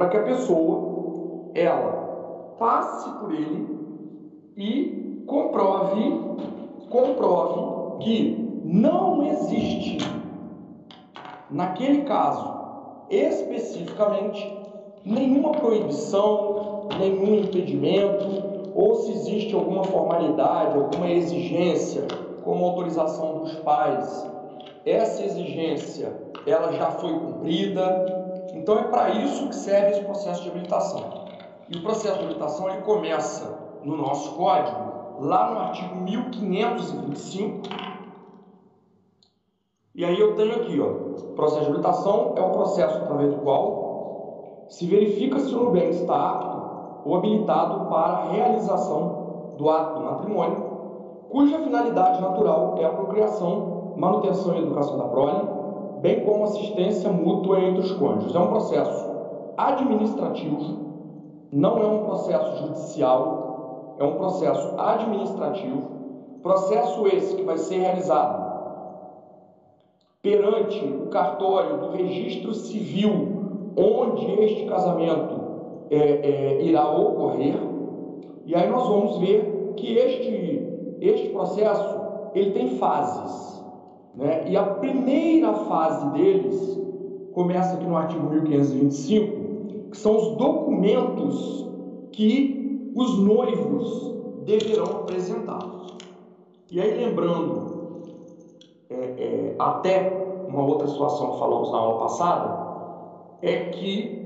para que a pessoa ela passe por ele e comprove comprove que não existe naquele caso especificamente nenhuma proibição, nenhum impedimento, ou se existe alguma formalidade, alguma exigência, como autorização dos pais, essa exigência ela já foi cumprida. Então é para isso que serve esse processo de habilitação. E o processo de habilitação ele começa no nosso código, lá no artigo 1525. E aí eu tenho aqui, ó, processo de habilitação é o processo através do qual se verifica se o Nubank está apto ou habilitado para a realização do ato do matrimônio, cuja finalidade natural é a procriação, manutenção e educação da prole, bem como assistência mútua entre os cônjuges. É um processo administrativo, não é um processo judicial, é um processo administrativo, processo esse que vai ser realizado perante o cartório do registro civil onde este casamento é, é, irá ocorrer. E aí nós vamos ver que este, este processo ele tem fases. Né? E a primeira fase deles começa aqui no artigo 1525, que são os documentos que os noivos deverão apresentar. E aí, lembrando é, é, até uma outra situação que falamos na aula passada, é que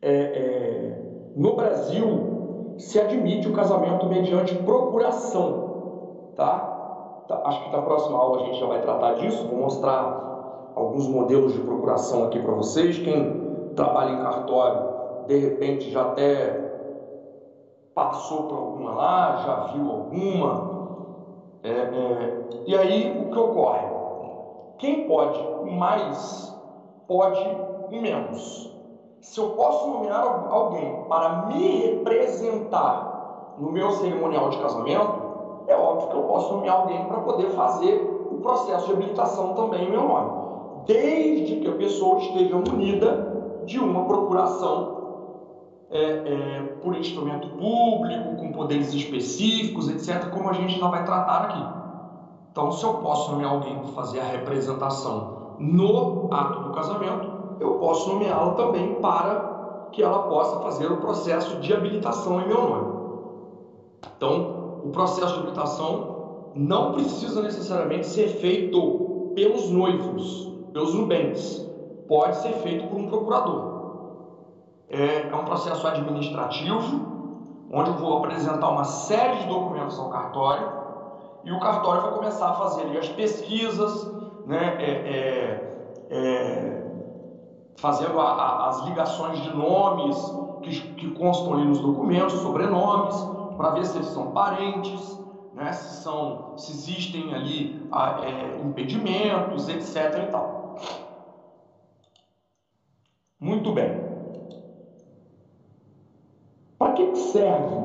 é, é, no Brasil se admite o casamento mediante procuração, tá? Tá? Acho que na próxima aula a gente já vai tratar disso, vou mostrar alguns modelos de procuração aqui para vocês. Quem trabalha em cartório, de repente já até passou por alguma lá, já viu alguma. É, é, e aí o que ocorre? Quem pode mais pode menos. Se eu posso nomear alguém para me representar no meu cerimonial de casamento, é óbvio que eu posso nomear alguém para poder fazer o processo de habilitação também em meu nome, desde que a pessoa esteja munida de uma procuração é, é, por instrumento público, com poderes específicos, etc., como a gente ainda vai tratar aqui. Então, se eu posso nomear alguém para fazer a representação no ato do casamento, eu posso nomeá-la também para que ela possa fazer o processo de habilitação em meu nome. Então, o processo de habilitação não precisa necessariamente ser feito pelos noivos, pelos nubentes. Pode ser feito por um procurador. É, é um processo administrativo, onde eu vou apresentar uma série de documentos ao cartório e o cartório vai começar a fazer ali, as pesquisas, né, é, é, é fazendo a, a, as ligações de nomes que, que constam ali nos documentos, sobrenomes, para ver se eles são parentes, né, se, são, se existem ali é, impedimentos, etc. E tal. Muito bem. Para que serve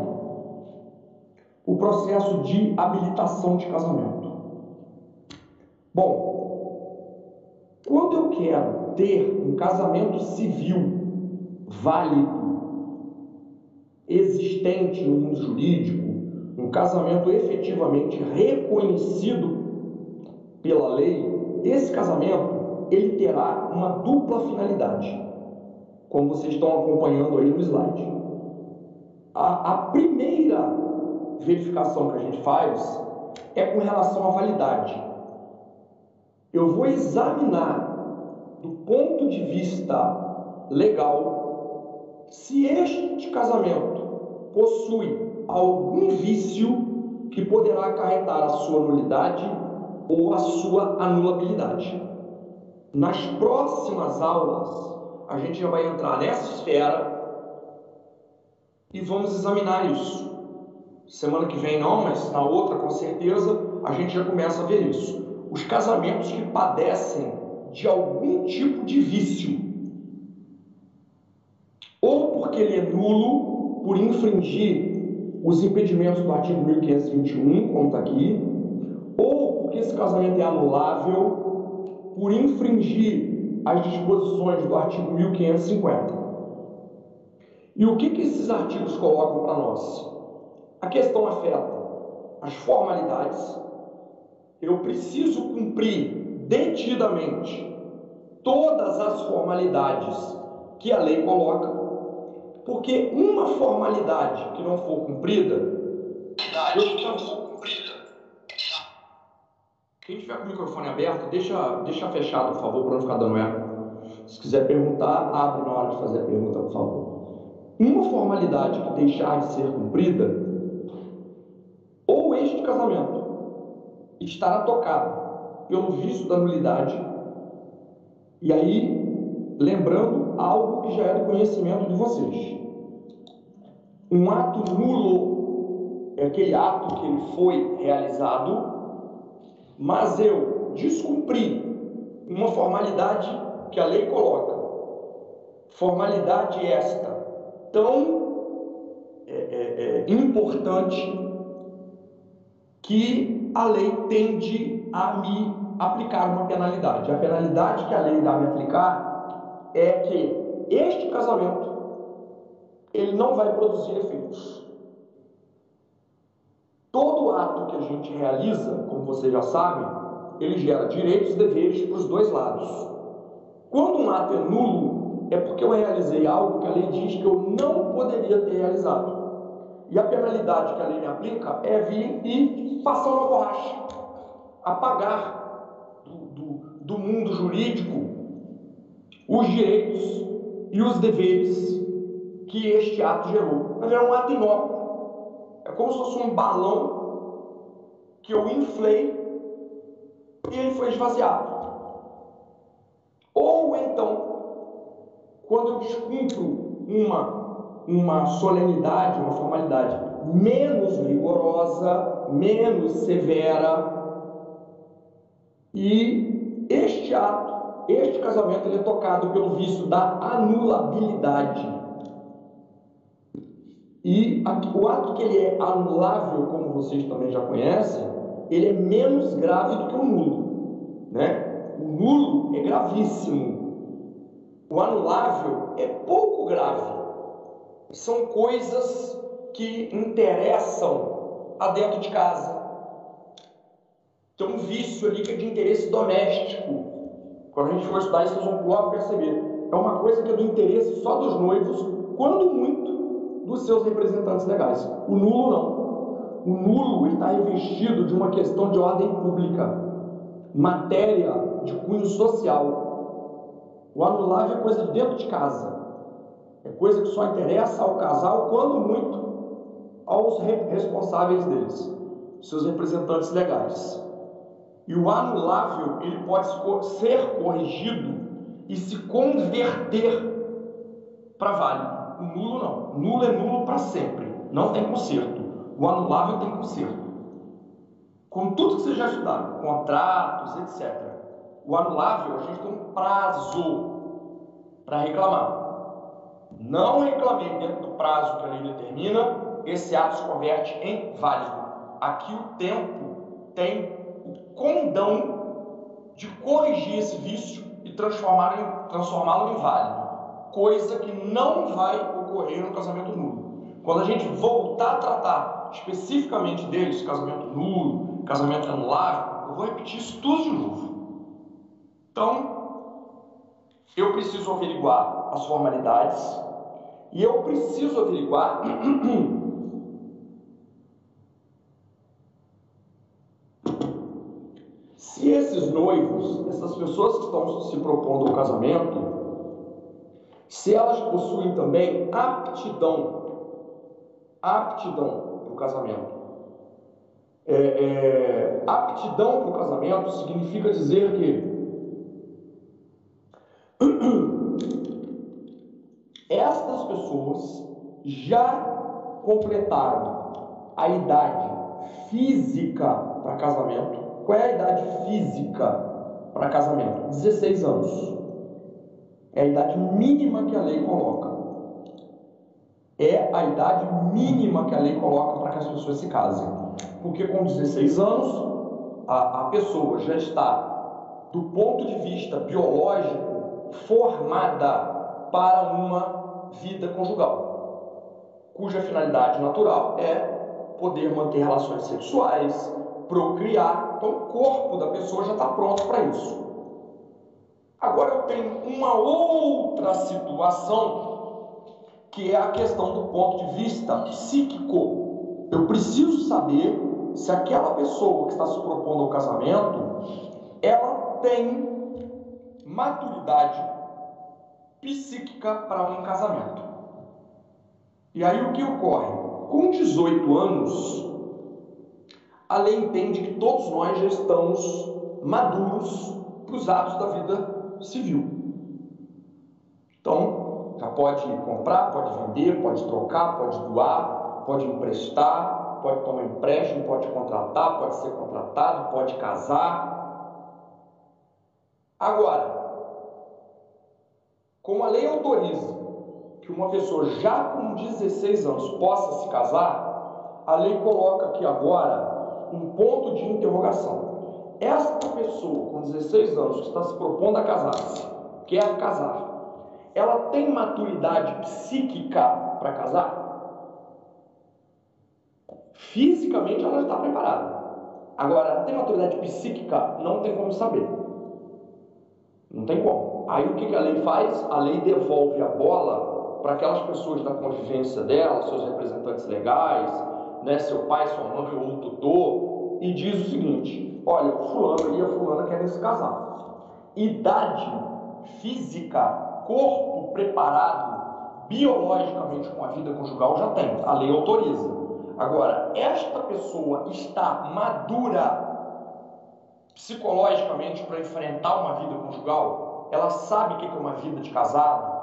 o processo de habilitação de casamento? Bom, quando eu quero ter um casamento civil válido, existente no mundo jurídico, um casamento efetivamente reconhecido pela lei, esse casamento ele terá uma dupla finalidade, como vocês estão acompanhando aí no slide. A, a primeira verificação que a gente faz é com relação à validade. Eu vou examinar do ponto de vista legal, se este casamento possui algum vício que poderá acarretar a sua nulidade ou a sua anulabilidade. Nas próximas aulas, a gente já vai entrar nessa esfera e vamos examinar isso. Semana que vem não, mas na outra com certeza a gente já começa a ver isso. Os casamentos que padecem de algum tipo de vício. Porque ele é nulo por infringir os impedimentos do artigo 1521, como está aqui, ou porque esse casamento é anulável por infringir as disposições do artigo 1550. E o que, que esses artigos colocam para nós? A questão afeta as formalidades, eu preciso cumprir detidamente todas as formalidades que a lei coloca, porque uma formalidade que não for cumprida, eu que não for cumprida. Quem tiver com o microfone aberto, deixa, deixa fechado, por favor, para não ficar dando eco. Se quiser perguntar, abre na hora de fazer a pergunta, por favor. Uma formalidade que deixar de ser cumprida, ou este casamento estará tocado pelo vício da nulidade, e aí, lembrando algo que já é do conhecimento de vocês. Um ato nulo é aquele ato que ele foi realizado, mas eu descumpri uma formalidade que a lei coloca. Formalidade esta tão é, é, é, importante que a lei tende a me aplicar uma penalidade. A penalidade que a lei a me aplicar é que este casamento ele não vai produzir efeitos. Todo ato que a gente realiza, como vocês já sabem, ele gera direitos e deveres para os dois lados. Quando um ato é nulo, é porque eu realizei algo que a lei diz que eu não poderia ter realizado. E a penalidade que a lei me aplica é vir e passar uma borracha, apagar do, do, do mundo jurídico os direitos e os deveres que este ato gerou. Mas é um ato inócuo. É como se fosse um balão que eu inflei e ele foi esvaziado. Ou então, quando eu descumpro uma uma solenidade, uma formalidade menos rigorosa, menos severa. E este ato, este casamento, ele é tocado pelo vício da anulabilidade. E o ato que ele é anulável, como vocês também já conhecem, ele é menos grave do que o nulo, né? O nulo é gravíssimo. O anulável é pouco grave são coisas que interessam a dentro de casa. Tem um vício ali que é de interesse doméstico. Quando a gente for estudar isso, vocês vão logo perceber. É uma coisa que é do interesse só dos noivos, quando muito dos seus representantes legais. O nulo não. O nulo está revestido de uma questão de ordem pública, matéria de cunho social. O anulável é coisa de dentro de casa. É coisa que só interessa ao casal, quando muito, aos responsáveis deles, seus representantes legais. E o anulável, ele pode ser corrigido e se converter para válido. O nulo não. Nulo é nulo para sempre. Não tem conserto. O anulável tem conserto. Com tudo que vocês já estudaram, contratos, etc. O anulável, a gente tem um prazo para reclamar não reclamei dentro do prazo que a lei determina, esse ato se converte em válido. Aqui o tempo tem o condão de corrigir esse vício e transformá-lo transformá em válido, coisa que não vai ocorrer no casamento nulo. Quando a gente voltar a tratar especificamente deles, casamento nulo, casamento anulável, eu vou repetir isso tudo de novo. Então, eu preciso averiguar as formalidades, e eu preciso averiguar se esses noivos, essas pessoas que estão se propondo ao casamento, se elas possuem também aptidão, aptidão para o casamento. É, é, aptidão para o casamento significa dizer que Estas pessoas já completaram a idade física para casamento. Qual é a idade física para casamento? 16 anos. É a idade mínima que a lei coloca. É a idade mínima que a lei coloca para que as pessoas se casem. Porque com 16 anos, a, a pessoa já está, do ponto de vista biológico, formada para uma vida conjugal. cuja finalidade natural é poder manter relações sexuais, procriar. Então, o corpo da pessoa já está pronto para isso. Agora, eu tenho uma outra situação, que é a questão do ponto de vista psíquico. Eu preciso saber se aquela pessoa que está se propondo ao casamento, ela tem maturidade psíquica para um casamento. E aí o que ocorre? Com 18 anos, a lei entende que todos nós já estamos maduros para os atos da vida civil. Então, já pode comprar, pode vender, pode trocar, pode doar, pode emprestar, pode tomar empréstimo, pode contratar, pode ser contratado, pode casar. Agora, como a lei autoriza que uma pessoa já com 16 anos possa se casar, a lei coloca aqui agora um ponto de interrogação. Esta pessoa com 16 anos que está se propondo a casar-se, quer casar, ela tem maturidade psíquica para casar? Fisicamente ela está preparada. Agora, ela tem maturidade psíquica? Não tem como saber. Não tem como. Aí o que a lei faz? A lei devolve a bola para aquelas pessoas da convivência dela, seus representantes legais, né, seu pai, sua mãe ou um tutor, e diz o seguinte: olha, fulano e a fulana querem se casar. Idade física, corpo preparado biologicamente com a vida conjugal já tem, a lei autoriza. Agora, esta pessoa está madura psicologicamente para enfrentar uma vida conjugal? Ela sabe o que é uma vida de casado?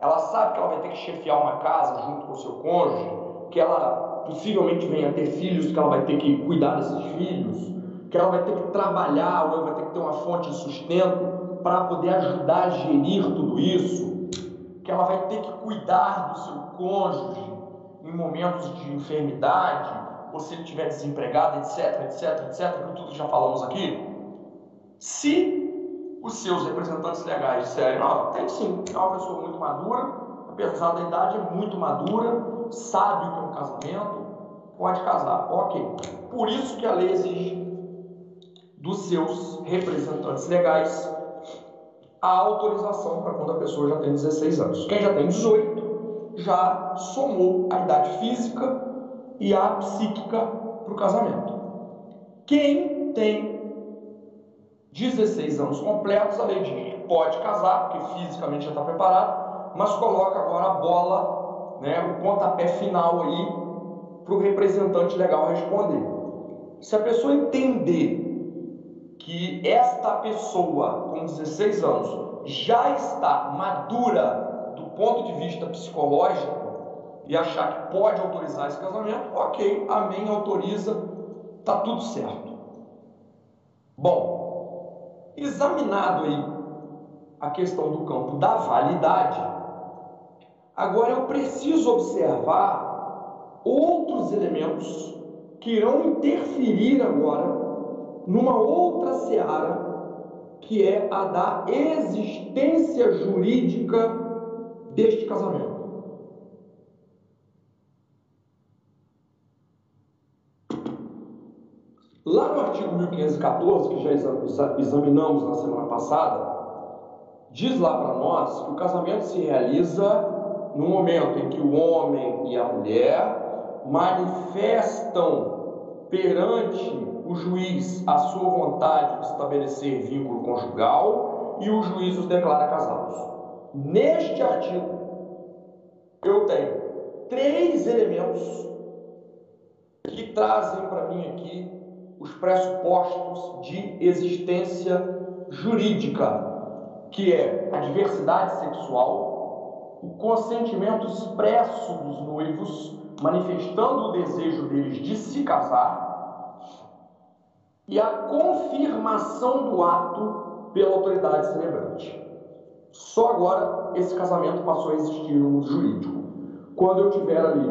ela sabe que ela vai ter que chefiar uma casa junto com o seu cônjuge, que ela possivelmente venha a ter filhos, que ela vai ter que cuidar desses filhos, que ela vai ter que trabalhar, ou vai ter que ter uma fonte de sustento para poder ajudar a gerir tudo isso, que ela vai ter que cuidar do seu cônjuge em momentos de enfermidade, ou se ele estiver desempregado, etc, etc, etc, que tudo já falamos aqui. Se os seus representantes legais disserem, ó, tem sim, é uma pessoa muito madura, apesar da idade, é muito madura, sabe o que é um casamento, pode casar, ok. Por isso que a lei exige dos seus representantes legais a autorização para quando a pessoa já tem 16 anos. Quem já tem 18 já somou a idade física e a psíquica para o casamento. Quem tem 16 anos completos, a lei diz pode casar, porque fisicamente já está preparado, mas coloca agora a bola, né, o pontapé final aí para o representante legal responder. Se a pessoa entender que esta pessoa com 16 anos já está madura do ponto de vista psicológico e achar que pode autorizar esse casamento, ok, amém, autoriza, tá tudo certo. Bom, Examinado aí a questão do campo da validade, agora eu preciso observar outros elementos que irão interferir agora numa outra seara, que é a da existência jurídica deste casamento. Lá no artigo 1514, que já examinamos na semana passada, diz lá para nós que o casamento se realiza no momento em que o homem e a mulher manifestam perante o juiz a sua vontade de estabelecer vínculo conjugal e o juiz os declara casados. Neste artigo, eu tenho três elementos que trazem para mim aqui os pressupostos de existência jurídica, que é a diversidade sexual, o consentimento expresso dos noivos, manifestando o desejo deles de se casar, e a confirmação do ato pela autoridade celebrante. Só agora esse casamento passou a existir no mundo jurídico. Quando eu tiver ali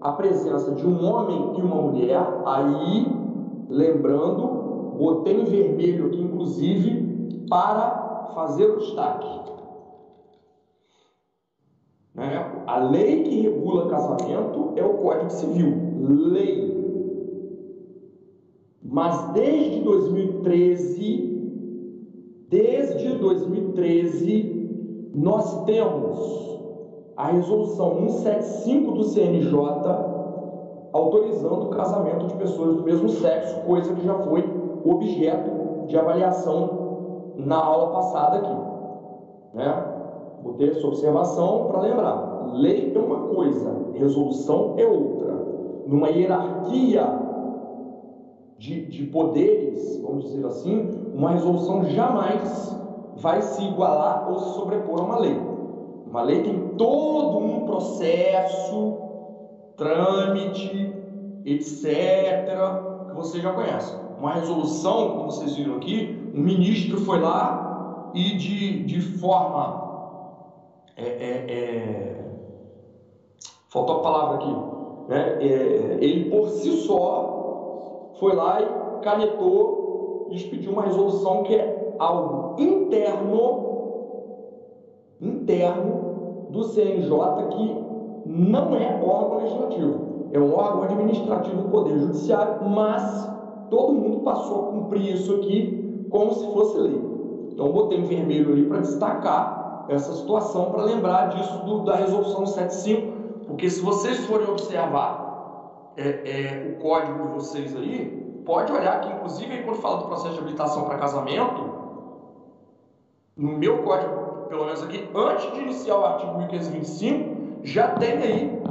a presença de um homem e uma mulher, aí Lembrando, botei em vermelho aqui, inclusive, para fazer o destaque. Né? A lei que regula casamento é o Código Civil, lei. Mas desde 2013, desde 2013, nós temos a resolução 175 do CNJ autorizando o casamento de pessoas do mesmo sexo, coisa que já foi objeto de avaliação na aula passada aqui. Né? Botei essa observação para lembrar. Lei é uma coisa, resolução é outra. Numa hierarquia de, de poderes, vamos dizer assim, uma resolução jamais vai se igualar ou se sobrepor a uma lei. Uma lei tem todo um processo, trâmite, etc., que você já conhece. Uma resolução, como vocês viram aqui, um ministro foi lá e de, de forma é, é, é, faltou a palavra aqui, né? É, ele por si só foi lá e canetou e expediu uma resolução que é algo interno, interno do CNJ que não é órgão legislativo, é um órgão administrativo do Poder Judiciário, mas todo mundo passou a cumprir isso aqui como se fosse lei. Então, botei em vermelho ali para destacar essa situação para lembrar disso do, da resolução 75, porque se vocês forem observar é, é, o código de vocês aí, pode olhar que inclusive aí, quando fala do processo de habilitação para casamento, no meu código, pelo menos aqui, antes de iniciar o artigo 1525, já tem aí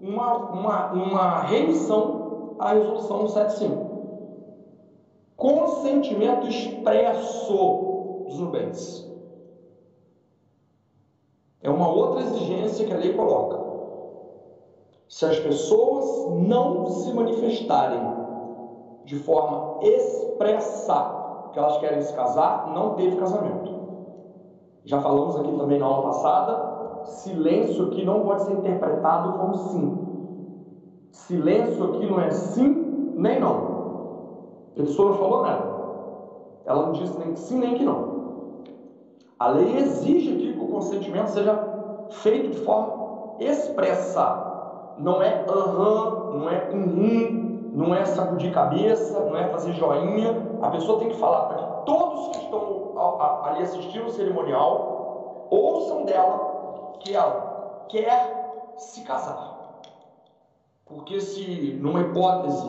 uma, uma, uma remissão à resolução 175. Consentimento expresso dos nubentes. É uma outra exigência que a lei coloca. Se as pessoas não se manifestarem de forma expressa que elas querem se casar, não teve casamento. Já falamos aqui também na aula passada, silêncio aqui não pode ser interpretado como sim. Silêncio aqui não é sim nem não. A pessoa não falou nada. Ela não disse nem sim nem que não. A lei exige aqui que o consentimento seja feito de forma expressa. Não é aham, não é uhum, não é sacudir cabeça, não é fazer joinha. A pessoa tem que falar para que todos que estão ali assistindo o cerimonial ouçam dela que ela quer se casar. Porque se, numa hipótese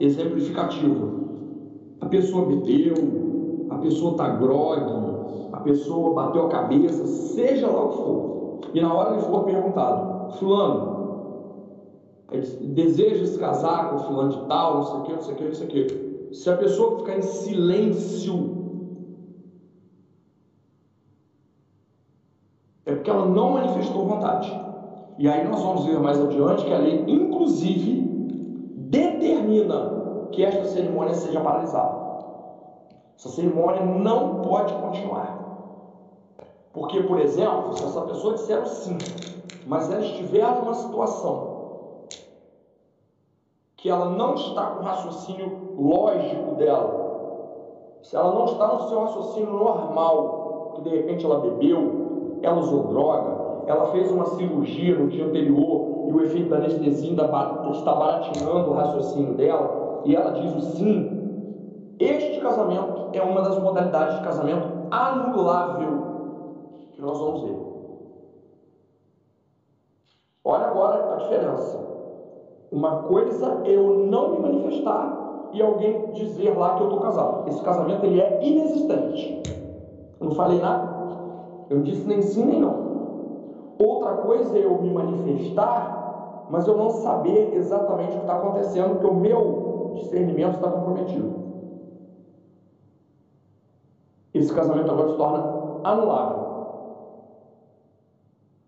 exemplificativa, a pessoa bebeu, a pessoa está grogue, pessoa bateu a cabeça, seja lá o que for, e na hora ele for perguntado, fulano, deseja se casar com fulano de tal, não sei o que, não sei o que, não sei o que. Se a pessoa ficar em silêncio, é porque ela não manifestou vontade. E aí nós vamos ver mais adiante que a lei, inclusive, determina que esta cerimônia seja paralisada. Essa cerimônia não pode continuar. Porque, por exemplo, se essa pessoa disser sim, mas ela estiver numa situação que ela não está com o raciocínio lógico dela, se ela não está no seu raciocínio normal, que de repente ela bebeu, ela usou droga, ela fez uma cirurgia no dia anterior e o efeito da anestesia está baratinando o raciocínio dela, e ela diz o sim, este casamento é uma das modalidades de casamento anulável que nós vamos ver. Olha agora a diferença. Uma coisa é eu não me manifestar e alguém dizer lá que eu estou casado. Esse casamento ele é inexistente. Eu não falei nada. Eu disse nem sim nem não. Outra coisa é eu me manifestar, mas eu não saber exatamente o que está acontecendo, porque o meu discernimento está comprometido esse casamento agora se torna anulável.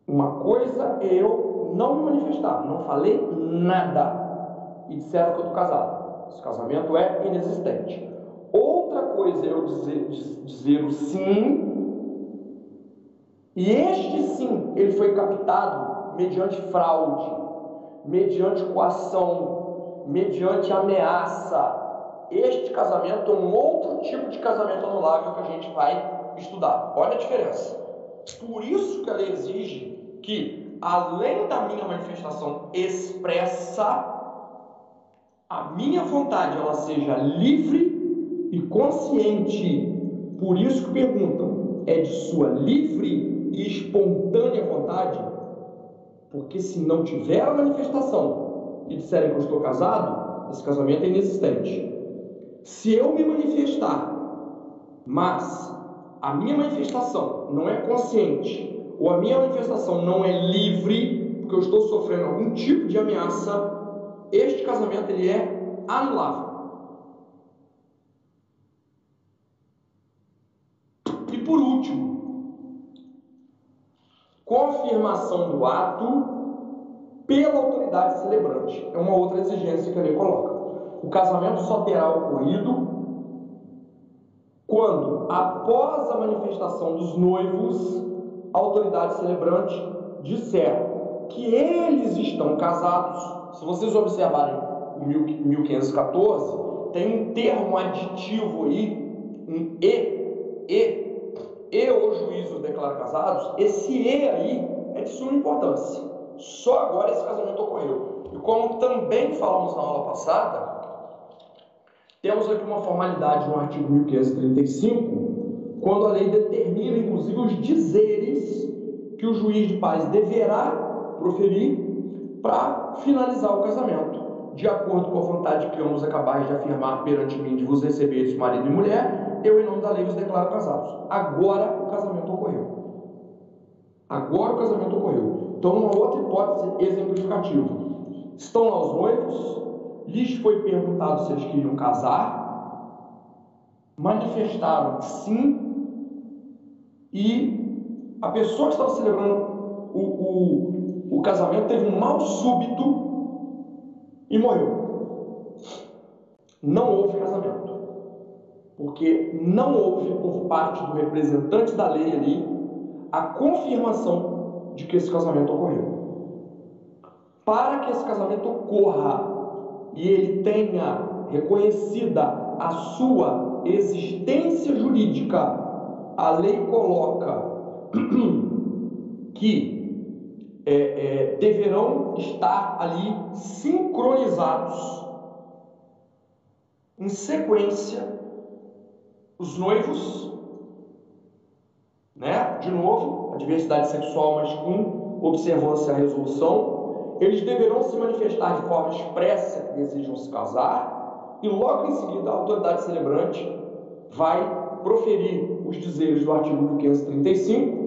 Uma coisa é eu não me manifestar, não falei nada e disseram que eu estou casado. Esse casamento é inexistente. Outra coisa é eu dizer, dizer o sim, e este sim ele foi captado mediante fraude, mediante coação, mediante ameaça, este casamento é um outro tipo de casamento anulável que a gente vai estudar. Olha a diferença. Por isso que a lei exige que, além da minha manifestação expressa, a minha vontade ela seja livre e consciente. Por isso que perguntam, é de sua livre e espontânea vontade? Porque se não tiver a manifestação e disserem que eu estou casado, esse casamento é inexistente. Se eu me manifestar, mas a minha manifestação não é consciente, ou a minha manifestação não é livre, porque eu estou sofrendo algum tipo de ameaça, este casamento ele é anulável. E por último, confirmação do ato pela autoridade celebrante. É uma outra exigência que a lei coloca. O casamento só terá ocorrido quando, após a manifestação dos noivos, autoridade celebrante disser que eles estão casados. Se vocês observarem o 1514, tem um termo aditivo aí, um e, e, e o juízo declara casados. Esse e aí é de suma importância. Só agora esse casamento ocorreu. E como também falamos na aula passada, temos aqui uma formalidade no artigo 1535, quando a lei determina, inclusive, os dizeres que o juiz de paz deverá proferir para finalizar o casamento. De acordo com a vontade que ambos acabais de afirmar perante mim de vos receberes marido e mulher, eu, em nome da lei, vos declaro casados. Agora o casamento ocorreu. Agora o casamento ocorreu. Então, uma outra hipótese exemplificativa. Estão lá os noivos, lhes foi perguntado se eles queriam casar, manifestaram que sim, e a pessoa que estava celebrando o, o, o casamento teve um mal súbito e morreu. Não houve casamento, porque não houve por parte do representante da lei ali a confirmação de que esse casamento ocorreu. Para que esse casamento ocorra, e ele tenha reconhecida a sua existência jurídica, a lei coloca que é, é, deverão estar ali sincronizados. Em sequência os noivos, né? De novo, a diversidade sexual, mas com observância à resolução. Eles deverão se manifestar de forma expressa que desejam se casar, e logo em seguida a autoridade celebrante vai proferir os dizeres do artigo 1535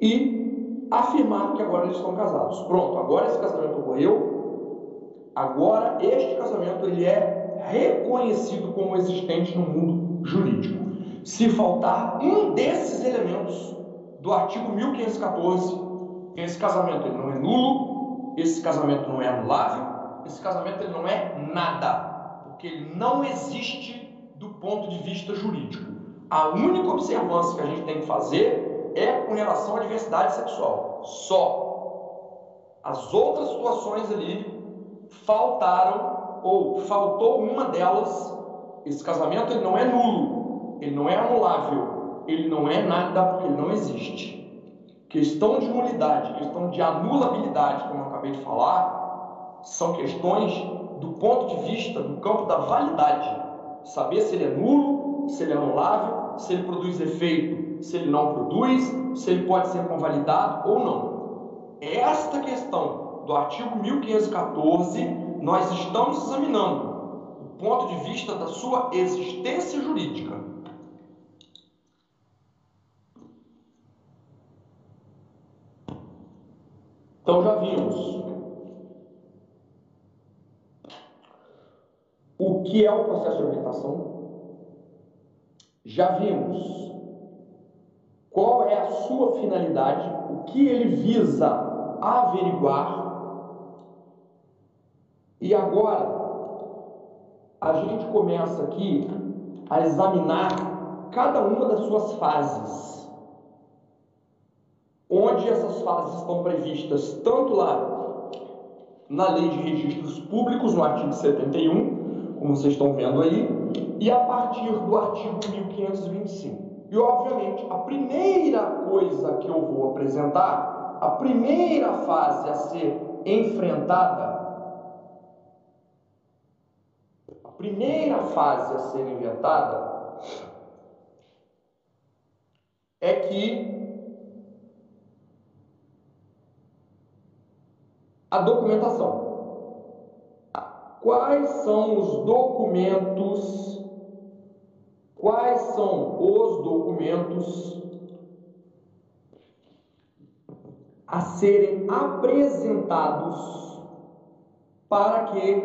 e afirmar que agora eles estão casados. Pronto, agora esse casamento ocorreu, agora este casamento ele é reconhecido como existente no mundo jurídico. Se faltar um desses elementos do artigo 1514, esse casamento ele não é nulo, esse casamento não é anulável, esse casamento ele não é nada, porque ele não existe do ponto de vista jurídico. A única observância que a gente tem que fazer é com relação à diversidade sexual, só. As outras situações ali faltaram ou faltou uma delas. Esse casamento ele não é nulo, ele não é anulável, ele não é nada porque ele não existe. Questão de nulidade, questão de anulabilidade, como eu acabei de falar, são questões do ponto de vista do campo da validade. Saber se ele é nulo, se ele é anulável, se ele produz efeito, se ele não produz, se ele pode ser convalidado ou não. Esta questão do artigo 1514 nós estamos examinando o ponto de vista da sua existência jurídica. Então já vimos o que é o processo de habilitação, já vimos qual é a sua finalidade, o que ele visa averiguar, e agora a gente começa aqui a examinar cada uma das suas fases. Onde essas fases estão previstas tanto lá na Lei de Registros Públicos, no artigo 71, como vocês estão vendo aí, e a partir do artigo 1525. E, obviamente, a primeira coisa que eu vou apresentar a primeira fase a ser enfrentada, a primeira fase a ser inventada é que a documentação. Quais são os documentos? Quais são os documentos a serem apresentados para que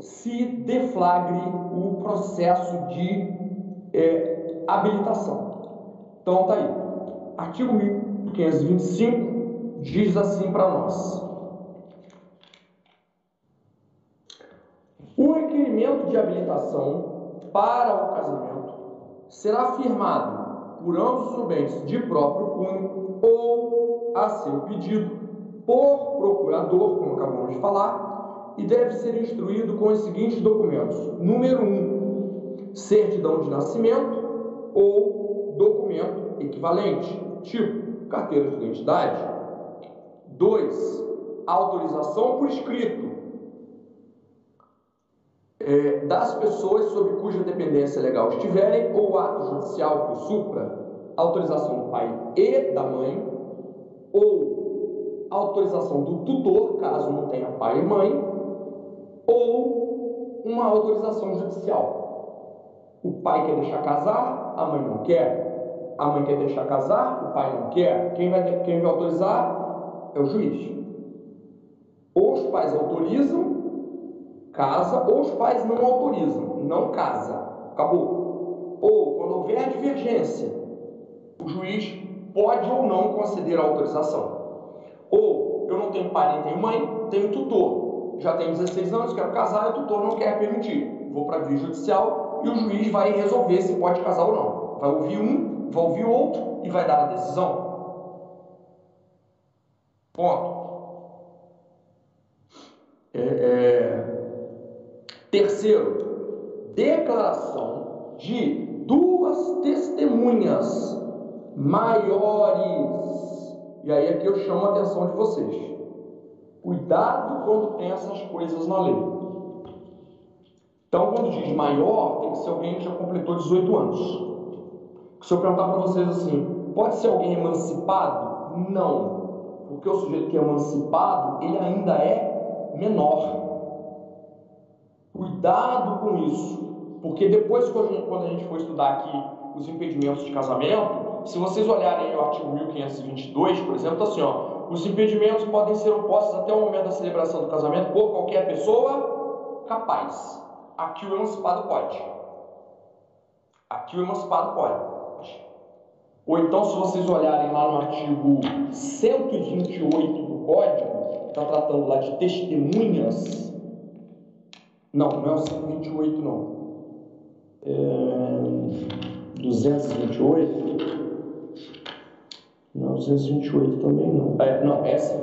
se deflagre o processo de é, habilitação. Então tá aí. Artigo 1525 diz assim para nós. O requerimento de habilitação para o casamento será firmado por ambos os nubentes de próprio cunho ou a seu pedido por procurador, como acabamos de falar, e deve ser instruído com os seguintes documentos: número 1, um, certidão de nascimento ou documento equivalente, tipo carteira de identidade. 2. Autorização por escrito é, das pessoas sob cuja dependência legal estiverem, ou ato judicial por supra, autorização do pai e da mãe, ou autorização do tutor, caso não tenha pai e mãe, ou uma autorização judicial. O pai quer deixar casar, a mãe não quer. A mãe quer deixar casar, o pai não quer. Quem vai, quem vai autorizar é o juiz. Ou os pais autorizam, casa, ou os pais não autorizam, não casa. Acabou. Ou, quando houver divergência, o juiz pode ou não conceder a autorização. Ou, eu não tenho pai nem tenho mãe, tenho tutor. Já tenho 16 anos, quero casar e o tutor não quer permitir. Vou para a via judicial e o juiz vai resolver se pode casar ou não. Vai ouvir um, vai ouvir outro e vai dar a decisão. Ponto. É, é... Terceiro, declaração de duas testemunhas maiores. E aí aqui eu chamo a atenção de vocês. Cuidado quando tem essas coisas na lei. Então, quando diz maior, tem que ser alguém que já completou 18 anos. Se eu perguntar para vocês assim, pode ser alguém emancipado? Não. Porque o sujeito que é emancipado, ele ainda é menor. Cuidado com isso, porque depois, quando a gente for estudar aqui os impedimentos de casamento, se vocês olharem o artigo 1522, por exemplo, está assim: ó, os impedimentos podem ser opostos até o momento da celebração do casamento por qualquer pessoa capaz. Aqui o emancipado pode. Aqui o emancipado pode. Ou então, se vocês olharem lá no artigo 128 do Código, está tratando lá de testemunhas não, não é o 128, não. É 228. Não, 228 também não. É, não, essa.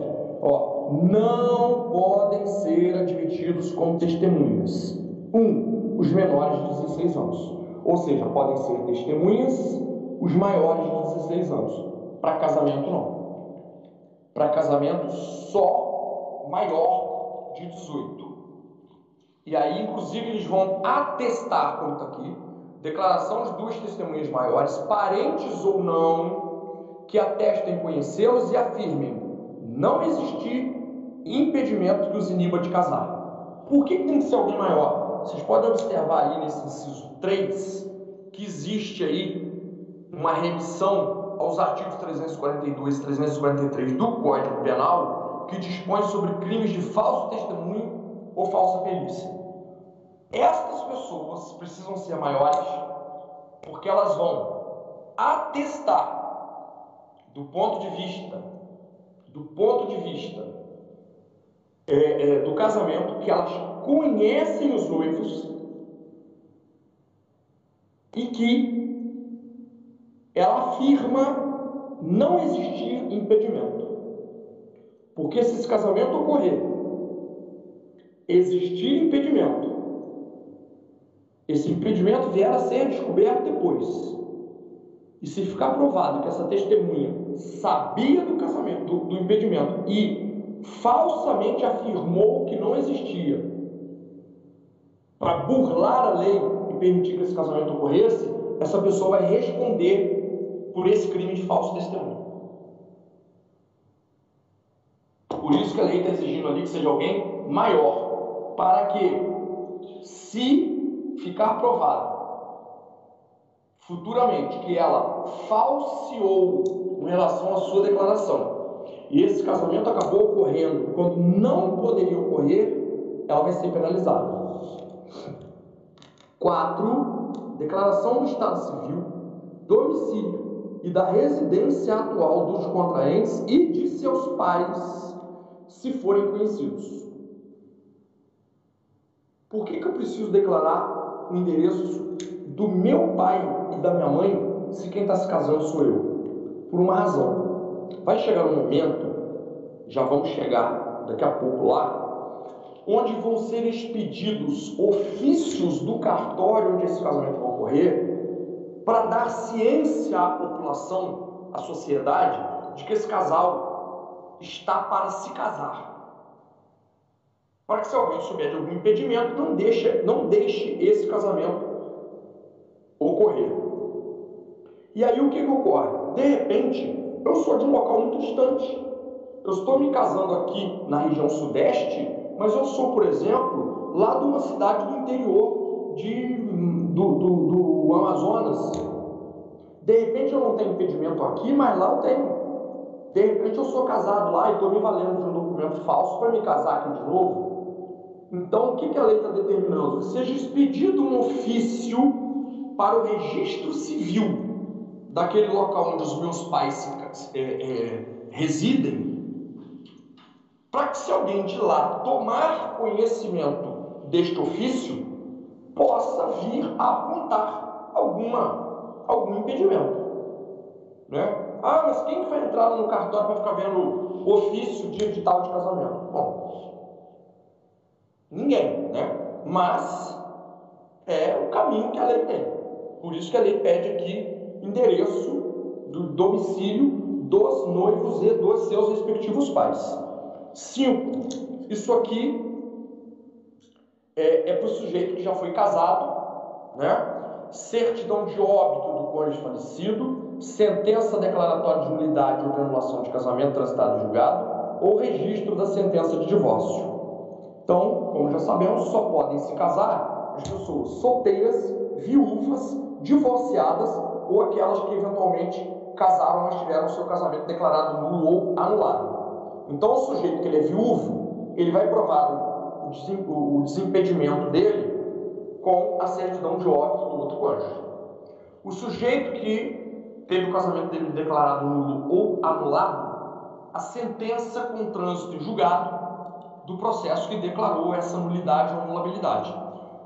Ó, não podem ser admitidos como testemunhas. Um, os menores de 16 anos. Ou seja, podem ser testemunhas os maiores de 16 anos. Para casamento, não. Para casamento, só maior de 18. E aí, inclusive, eles vão atestar, como está aqui, declaração de duas testemunhas maiores, parentes ou não, que atestem conhecê-los e afirmem não existir impedimento que os iniba de casar. Por que tem que ser alguém maior? Vocês podem observar aí nesse inciso 3 que existe aí uma remissão aos artigos 342 e 343 do Código Penal que dispõe sobre crimes de falso testemunho ou falsa perícia. Estas pessoas precisam ser maiores porque elas vão atestar do ponto de vista do ponto de vista é, é, do casamento que elas conhecem os noivos e que ela afirma não existir impedimento. Porque se esse casamento ocorrer existir impedimento, esse impedimento vier a ser descoberto depois, E se ficar provado que essa testemunha sabia do casamento, do, do impedimento e falsamente afirmou que não existia, para burlar a lei e permitir que esse casamento ocorresse, essa pessoa vai responder por esse crime de falso testemunho. Por isso que a lei está exigindo ali que seja alguém maior, para que, se ficar provado futuramente que ela falseou em relação à sua declaração, e esse casamento acabou ocorrendo quando não poderia ocorrer, ela vai ser penalizada. 4. Declaração do Estado Civil, domicílio e da residência atual dos contraentes e de seus pais, se forem conhecidos. Por que, que eu preciso declarar o endereço do meu pai e da minha mãe se quem está se casando sou eu? Por uma razão. Vai chegar um momento, já vamos chegar daqui a pouco lá, onde vão ser expedidos ofícios do cartório onde esse casamento vai ocorrer, para dar ciência à população, à sociedade, de que esse casal está para se casar. Para que se alguém souber de algum impedimento, não deixe, não deixe esse casamento ocorrer. E aí o que, que ocorre? De repente, eu sou de um local muito distante. Eu estou me casando aqui na região sudeste mas eu sou, por exemplo, lá de uma cidade do interior de, do, do, do Amazonas. De repente eu não tenho impedimento aqui, mas lá eu tenho. De repente eu sou casado lá e estou me valendo de um documento falso para me casar aqui de novo. Então, o que, que a lei está determinando? Que seja expedido um ofício para o registro civil daquele local onde os meus pais é, é, residem, para que se alguém de lá tomar conhecimento deste ofício, possa vir a apontar alguma, algum impedimento. Né? Ah, mas quem vai entrar no cartório para ficar vendo ofício de edital de casamento? Bom, ninguém, né? Mas é o caminho que a lei tem. Por isso que a lei pede aqui endereço do domicílio dos noivos e dos seus respectivos pais. 5. Isso aqui é, é para o sujeito que já foi casado, né? certidão de óbito do cônjuge falecido, sentença declaratória de nulidade ou de anulação de casamento transitado julgado, ou registro da sentença de divórcio. Então, como já sabemos, só podem se casar as pessoas solteiras, viúvas, divorciadas ou aquelas que eventualmente casaram, mas tiveram seu casamento declarado nulo ou anulado. Então, o sujeito que ele é viúvo, ele vai provar o desimpedimento dele com a certidão de óbito do outro cônjuge. O sujeito que teve o casamento dele declarado nulo ou anulado, a sentença com trânsito em julgado do processo que declarou essa nulidade ou anulabilidade.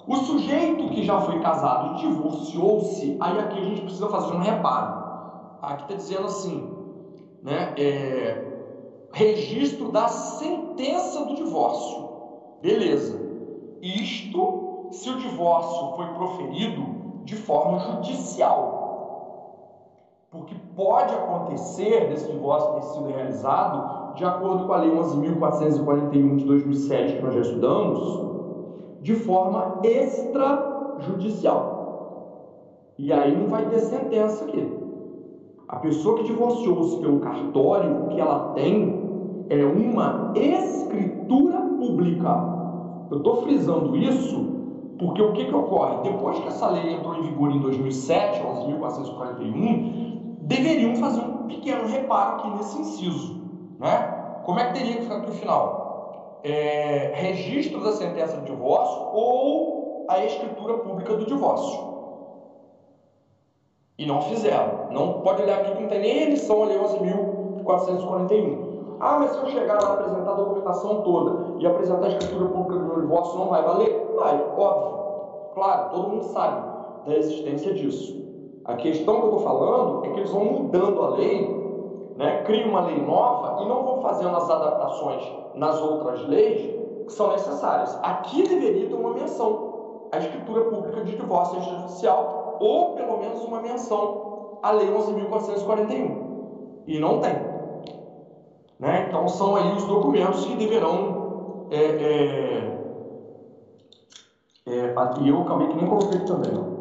O sujeito que já foi casado e divorciou-se, aí aqui a gente precisa fazer um reparo. Aqui está dizendo assim, né? É, registro da sentença do divórcio. Beleza. Isto se o divórcio foi proferido de forma judicial. Porque pode acontecer desse divórcio ter sido realizado de acordo com a Lei 11.441 de 2007, que nós já estudamos, de forma extrajudicial. E aí não vai ter sentença aqui. A pessoa que divorciou-se pelo cartório, o que ela tem é uma escritura pública. Eu estou frisando isso porque o que, que ocorre? Depois que essa lei entrou em vigor em 2007, 11.441, deveriam fazer um pequeno reparo aqui nesse inciso. Né? Como é que teria que ficar aqui o final? É, registro da sentença de divórcio ou a escritura pública do divórcio. E não fizeram. Não pode olhar aqui que não tem nem edição ali 11.441. Ah, mas se eu chegar lá apresentar a documentação toda e apresentar a escritura pública do meu divórcio, não vai valer? Vai, óbvio. Claro, todo mundo sabe da existência disso. A questão que eu estou falando é que eles vão mudando a lei, né, criam uma lei nova e não vão fazendo as adaptações nas outras leis que são necessárias. Aqui deveria ter uma menção. A escritura pública de divórcio extrajudicial ou pelo menos uma menção a Lei 11.441. E não tem. Né? Então, são aí os documentos que deverão. É, é, é, e eu acabei que nem coloquei também. Ó.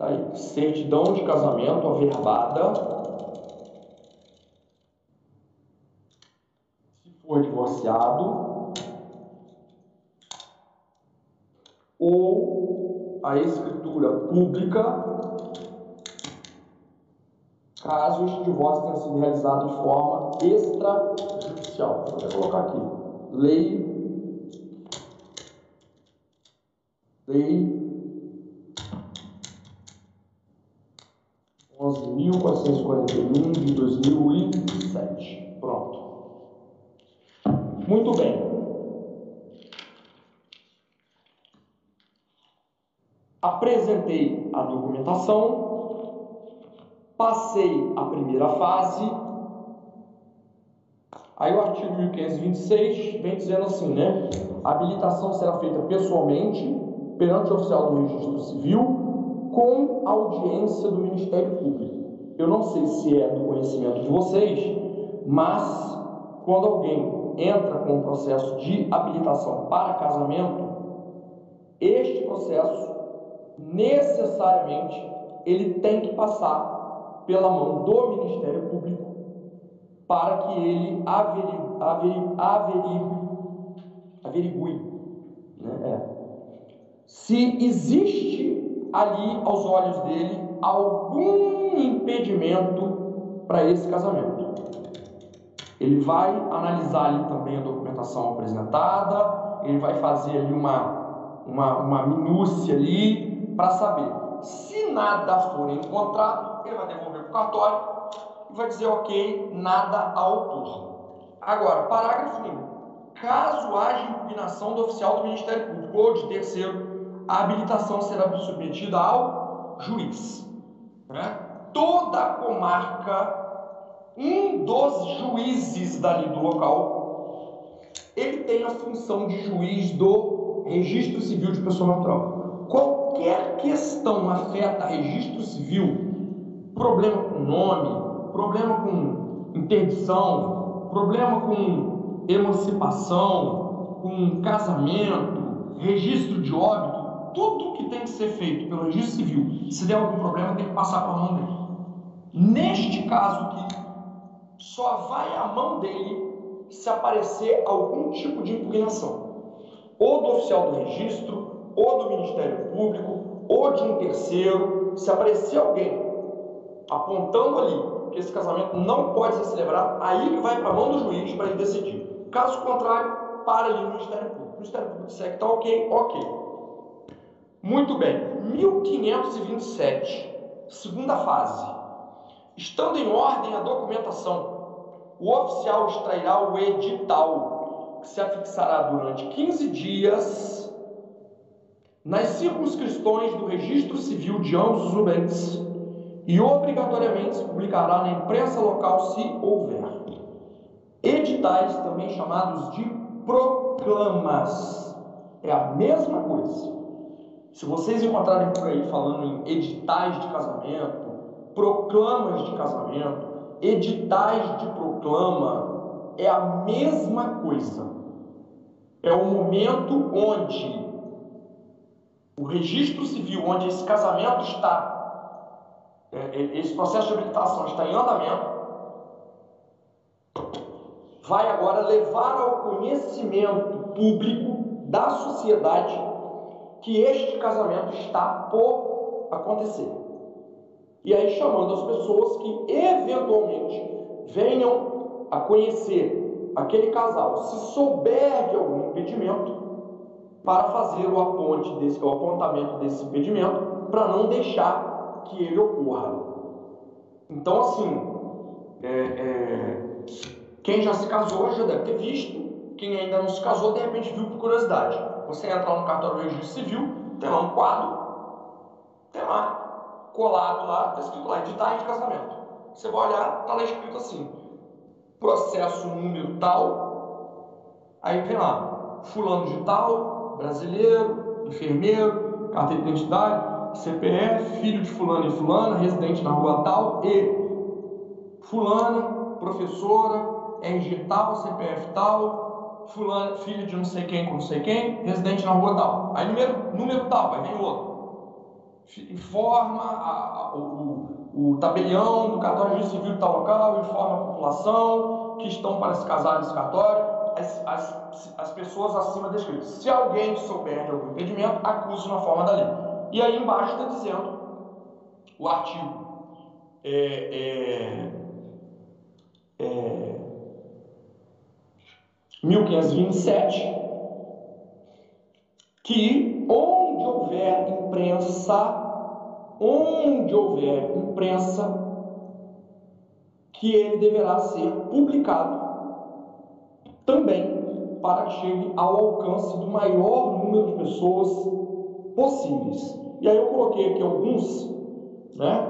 Tá aí, certidão de casamento averbada. Se for divorciado. Ou a escritura pública, caso este divórcio tenha sido realizado de forma extrajudicial. Vou até colocar aqui. Lei. Lei 11.441 de 2007. Pronto. Muito bem. Apresentei a documentação, passei a primeira fase. Aí o artigo 1526 vem dizendo assim, né? A habilitação será feita pessoalmente perante o oficial do registro civil com audiência do Ministério Público. Eu não sei se é do conhecimento de vocês, mas quando alguém entra com um processo de habilitação para casamento, este processo necessariamente ele tem que passar pela mão do Ministério Público para que ele averigue, averigue, né? é. se existe ali aos olhos dele algum impedimento para esse casamento. Ele vai analisar ali também a documentação apresentada, ele vai fazer ali uma, uma, uma minúcia ali para saber. Se nada for encontrado, ele vai devolver para o cartório e vai dizer ok, nada ao autor. Agora, parágrafo 1. Caso haja impugnação do oficial do Ministério Público ou de terceiro a habilitação será submetida ao juiz. Né? Toda a comarca, um dos juízes dali do local, ele tem a função de juiz do registro civil de pessoa natural. Qualquer questão afeta registro civil, problema com nome, problema com interdição, problema com emancipação, com casamento, registro de óbito, tudo que tem que ser feito pelo registro civil, se der algum problema, tem que passar para a mão dele. Neste caso aqui, só vai à mão dele se aparecer algum tipo de impugnação, ou do oficial do registro, ou do Ministério Público, ou de um terceiro. Se aparecer alguém apontando ali que esse casamento não pode ser celebrado, aí que vai para a mão do juiz para ele decidir. Caso contrário, para ali no Ministério Público. O Ministério Público disser que está ok, ok. Muito bem, 1527, segunda fase. Estando em ordem a documentação, o oficial extrairá o edital, que se afixará durante 15 dias nas circunscrições do registro civil de ambos os ubentes e obrigatoriamente se publicará na imprensa local se houver. Editais, também chamados de proclamas, é a mesma coisa. Se vocês encontrarem por aí falando em editais de casamento, proclamas de casamento, editais de proclama, é a mesma coisa. É o momento onde o registro civil, onde esse casamento está, é, é, esse processo de habilitação está em andamento, vai agora levar ao conhecimento público da sociedade que este casamento está por acontecer. E aí chamando as pessoas que eventualmente venham a conhecer aquele casal, se souber de algum impedimento, para fazer o aponte desse, o apontamento desse impedimento, para não deixar que ele ocorra. Então, assim, é, é, quem já se casou já deve ter visto, quem ainda não se casou, de repente viu por curiosidade. Você entra lá no cartório do registro civil, tem lá um quadro, tem lá, colado lá, está escrito lá, editais de casamento. Você vai olhar, está lá escrito assim, processo número tal, aí vem lá, fulano de tal, brasileiro, enfermeiro, carteira de identidade, CPF, filho de fulano e fulana, residente na rua tal, e fulana, professora, RG tal, CPF tal, fulano, filho de não sei quem com não sei quem, residente na rua tal. Aí número, número tal, vai vir outro. Informa a, a, o, o, tabelião do cartório de civil de tal local, informa a população que estão para se casar nesse cartório, as, as, as pessoas acima descritas. Se alguém souber de algum impedimento, acuse na forma da lei. E aí embaixo está dizendo o artigo é, é, é, 1527, que onde houver imprensa, onde houver imprensa, que ele deverá ser publicado também para que chegue ao alcance do maior número de pessoas possíveis. E aí eu coloquei aqui alguns, né?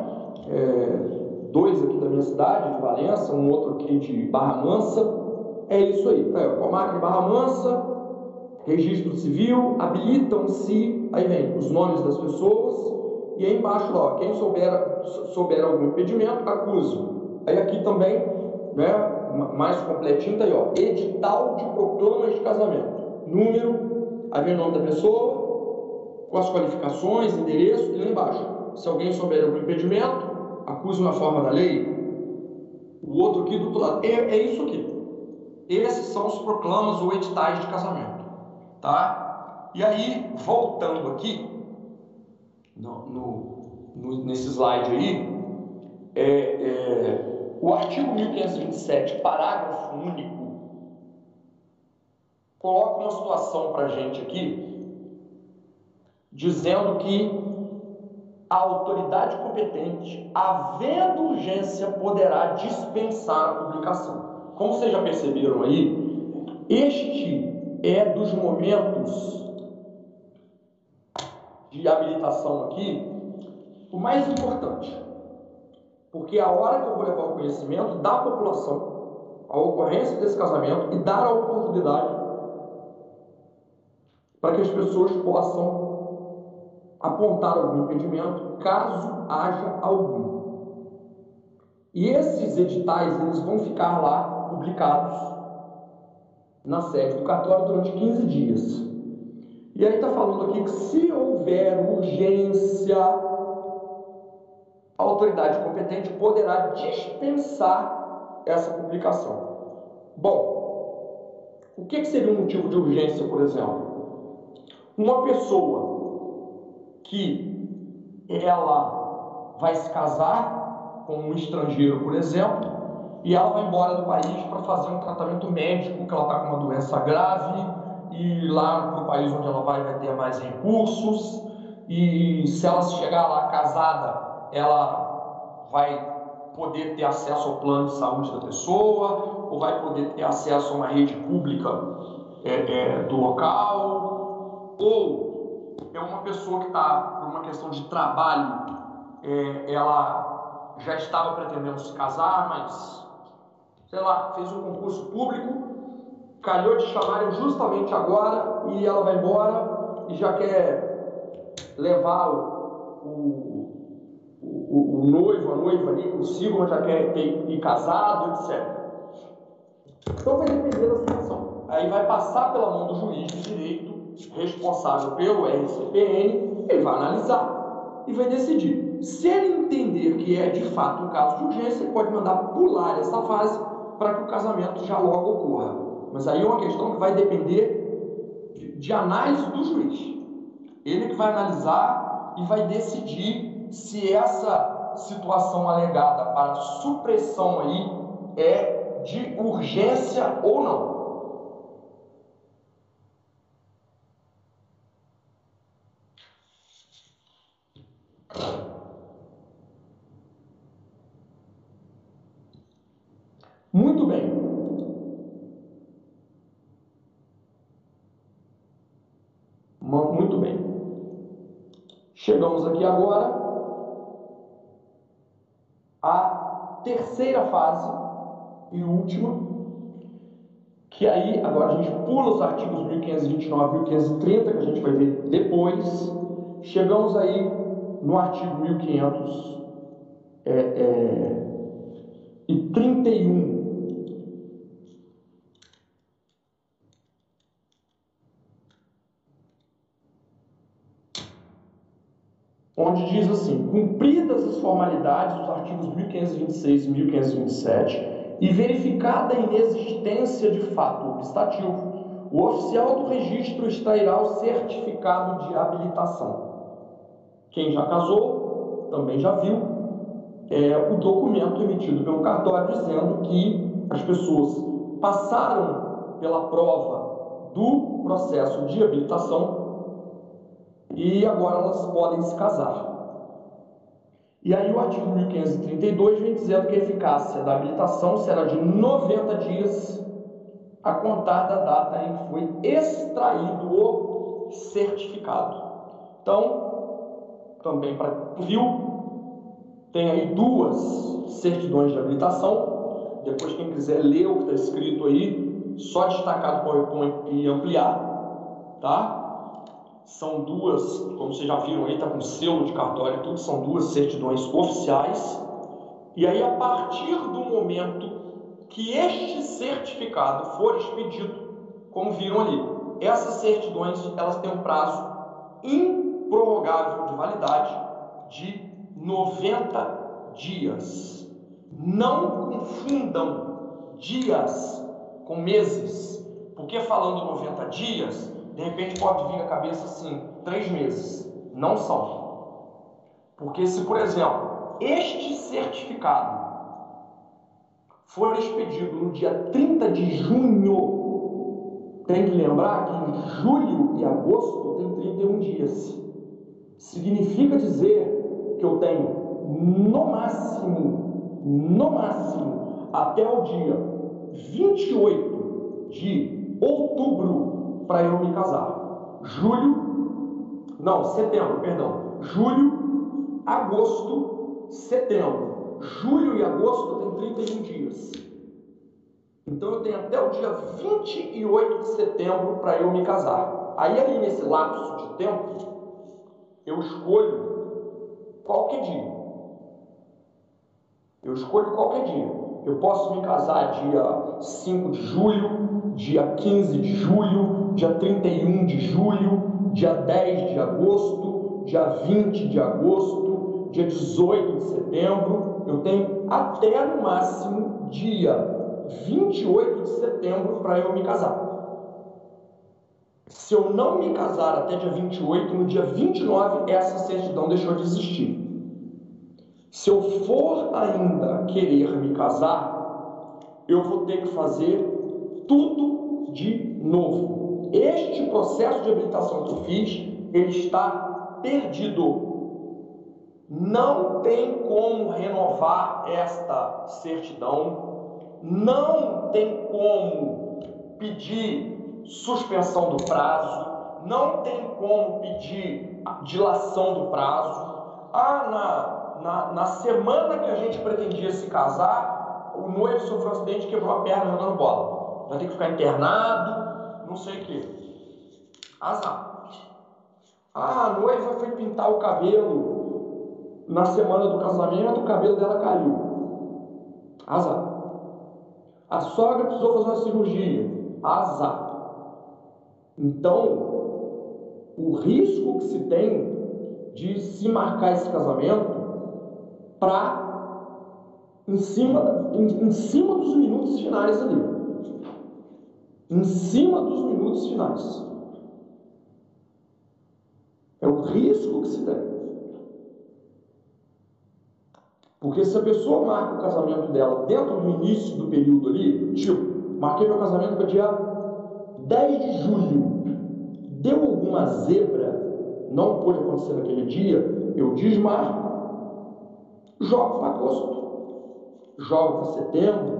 É, dois aqui da minha cidade, de Valença, um outro aqui de Barra Mansa, é isso aí. Tá Comarca de Barra Mansa, registro civil, habilitam-se, aí vem os nomes das pessoas, e aí embaixo lá, quem souber, souber algum impedimento, acuso. Aí aqui também, né, mais completinho, tá aí, ó, edital de proclamas de casamento. Número, aí vem o nome da pessoa, com as qualificações, endereço, e lá embaixo, se alguém souber algum impedimento, acuse na forma da lei. O outro aqui do outro lado, é, é isso aqui. Esses são os proclamas ou editais de casamento, tá? E aí, voltando aqui, no, no, no nesse slide aí, é, é, o artigo 1527, parágrafo único, coloca uma situação para a gente aqui, dizendo que a autoridade competente, havendo urgência, poderá dispensar a publicação. Como vocês já perceberam aí, este é dos momentos de habilitação aqui o mais importante. Porque é a hora que eu vou levar o conhecimento da população, a ocorrência desse casamento e dar a oportunidade para que as pessoas possam apontar algum impedimento, caso haja algum. E esses editais eles vão ficar lá publicados na sede do cartório durante 15 dias. E aí está falando aqui que se houver urgência, a autoridade competente poderá dispensar essa publicação. Bom, o que, que seria um motivo de urgência, por exemplo? Uma pessoa que ela vai se casar com um estrangeiro, por exemplo, e ela vai embora do país para fazer um tratamento médico, que ela está com uma doença grave, e lá para o país onde ela vai vai ter mais recursos, e se ela chegar lá casada, ela vai poder ter acesso ao plano de saúde da pessoa, ou vai poder ter acesso a uma rede pública é, é, do local, ou é uma pessoa que está, por uma questão de trabalho, é, ela já estava pretendendo se casar, mas sei lá, fez um concurso público, calhou de chamarem justamente agora e ela vai embora e já quer levar o, o, o, o noivo, a noiva ali consigo, mas já quer ter, ir casado, etc. Então vai depender da situação. Aí vai passar pela mão do juiz de direito, responsável pelo RCPN, ele vai analisar e vai decidir. Se ele entender que é de fato um caso de urgência, ele pode mandar pular essa fase para que o casamento já logo ocorra. Mas aí é uma questão que vai depender de, de análise do juiz. Ele que vai analisar e vai decidir se essa situação alegada para supressão aí é de urgência ou não. Muito bem. Chegamos aqui agora à terceira fase e última, que aí agora a gente pula os artigos 1529 e 1530, que a gente vai ver depois. Chegamos aí no artigo 1500 é, é, e 31 onde diz assim: cumpridas as formalidades dos artigos 1526 e 1527 e verificada a inexistência de fato obstativo, o oficial do registro extrairá o certificado de habilitação. Quem já casou também já viu é, o documento emitido pelo cartório dizendo que as pessoas passaram pela prova do processo de habilitação e agora elas podem se casar. E aí o artigo 1532 vem dizendo que a eficácia da habilitação será de 90 dias a contar da data em que foi extraído o certificado. Então, também para viu, tem aí duas certidões de habilitação. Depois, quem quiser ler o que está escrito aí, só destacar do PowerPoint e ampliar, tá? São duas, como vocês já viram aí, está com selo de cartório e tudo, são duas certidões oficiais. E aí, a partir do momento que este certificado for expedido, como viram ali, essas certidões elas têm um prazo improrrogável de validade de 90 dias. Não confundam dias com meses, porque falando 90 dias, de repente pode vir à cabeça assim, três meses. Não são. Porque se, por exemplo, este certificado for expedido no dia 30 de junho, tem que lembrar que julho e agosto tem 31 dias. Significa dizer que eu tenho no máximo, no máximo, até o dia 28 de outubro para eu me casar. Julho, não, setembro, perdão. Julho, agosto, setembro. Julho e agosto tem 31 dias. Então eu tenho até o dia 28 de setembro para eu me casar. Aí ali nesse lapso de tempo, eu escolho qualquer dia. Eu escolho qualquer dia. Eu posso me casar dia 5 de julho, dia 15 de julho, dia 31 de julho, dia 10 de agosto, dia 20 de agosto, dia 18 de setembro. Eu tenho até no máximo dia 28 de setembro para eu me casar. Se eu não me casar até dia 28, no dia 29 essa certidão deixou de existir. Se eu for ainda querer me casar, eu vou ter que fazer tudo de novo. Este processo de habilitação que eu fiz, ele está perdido. Não tem como renovar esta certidão, não tem como pedir suspensão do prazo, não tem como pedir dilação do prazo. Ah, na na, na semana que a gente pretendia se casar, o noivo sofreu um acidente e quebrou a perna jogando bola. Vai ter que ficar internado, não sei o que. Azar. Ah, a noiva foi pintar o cabelo na semana do casamento, o cabelo dela caiu. Azar. A sogra precisou fazer uma cirurgia. Azar. Então, o risco que se tem de se marcar esse casamento para em cima, em, em cima dos minutos finais ali. Em cima dos minutos finais. É o risco que se tem. Porque se a pessoa marca o casamento dela dentro do início do período ali, tipo, marquei meu casamento para dia 10 de julho, deu alguma zebra, não pôde acontecer naquele dia, eu desmarco jogo para agosto, jogo para setembro.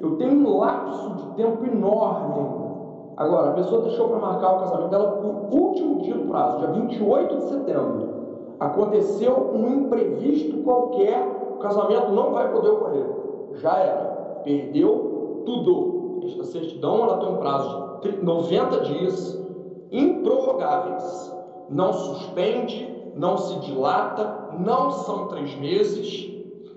Eu tenho um lapso de tempo enorme. Agora, a pessoa deixou para marcar o casamento dela para o último dia do prazo, dia 28 de setembro. aconteceu um imprevisto qualquer, o casamento não vai poder ocorrer. Já era, perdeu tudo. Esta certidão ela tem um prazo de 90 dias improrrogáveis. Não suspende, não se dilata, não são três meses.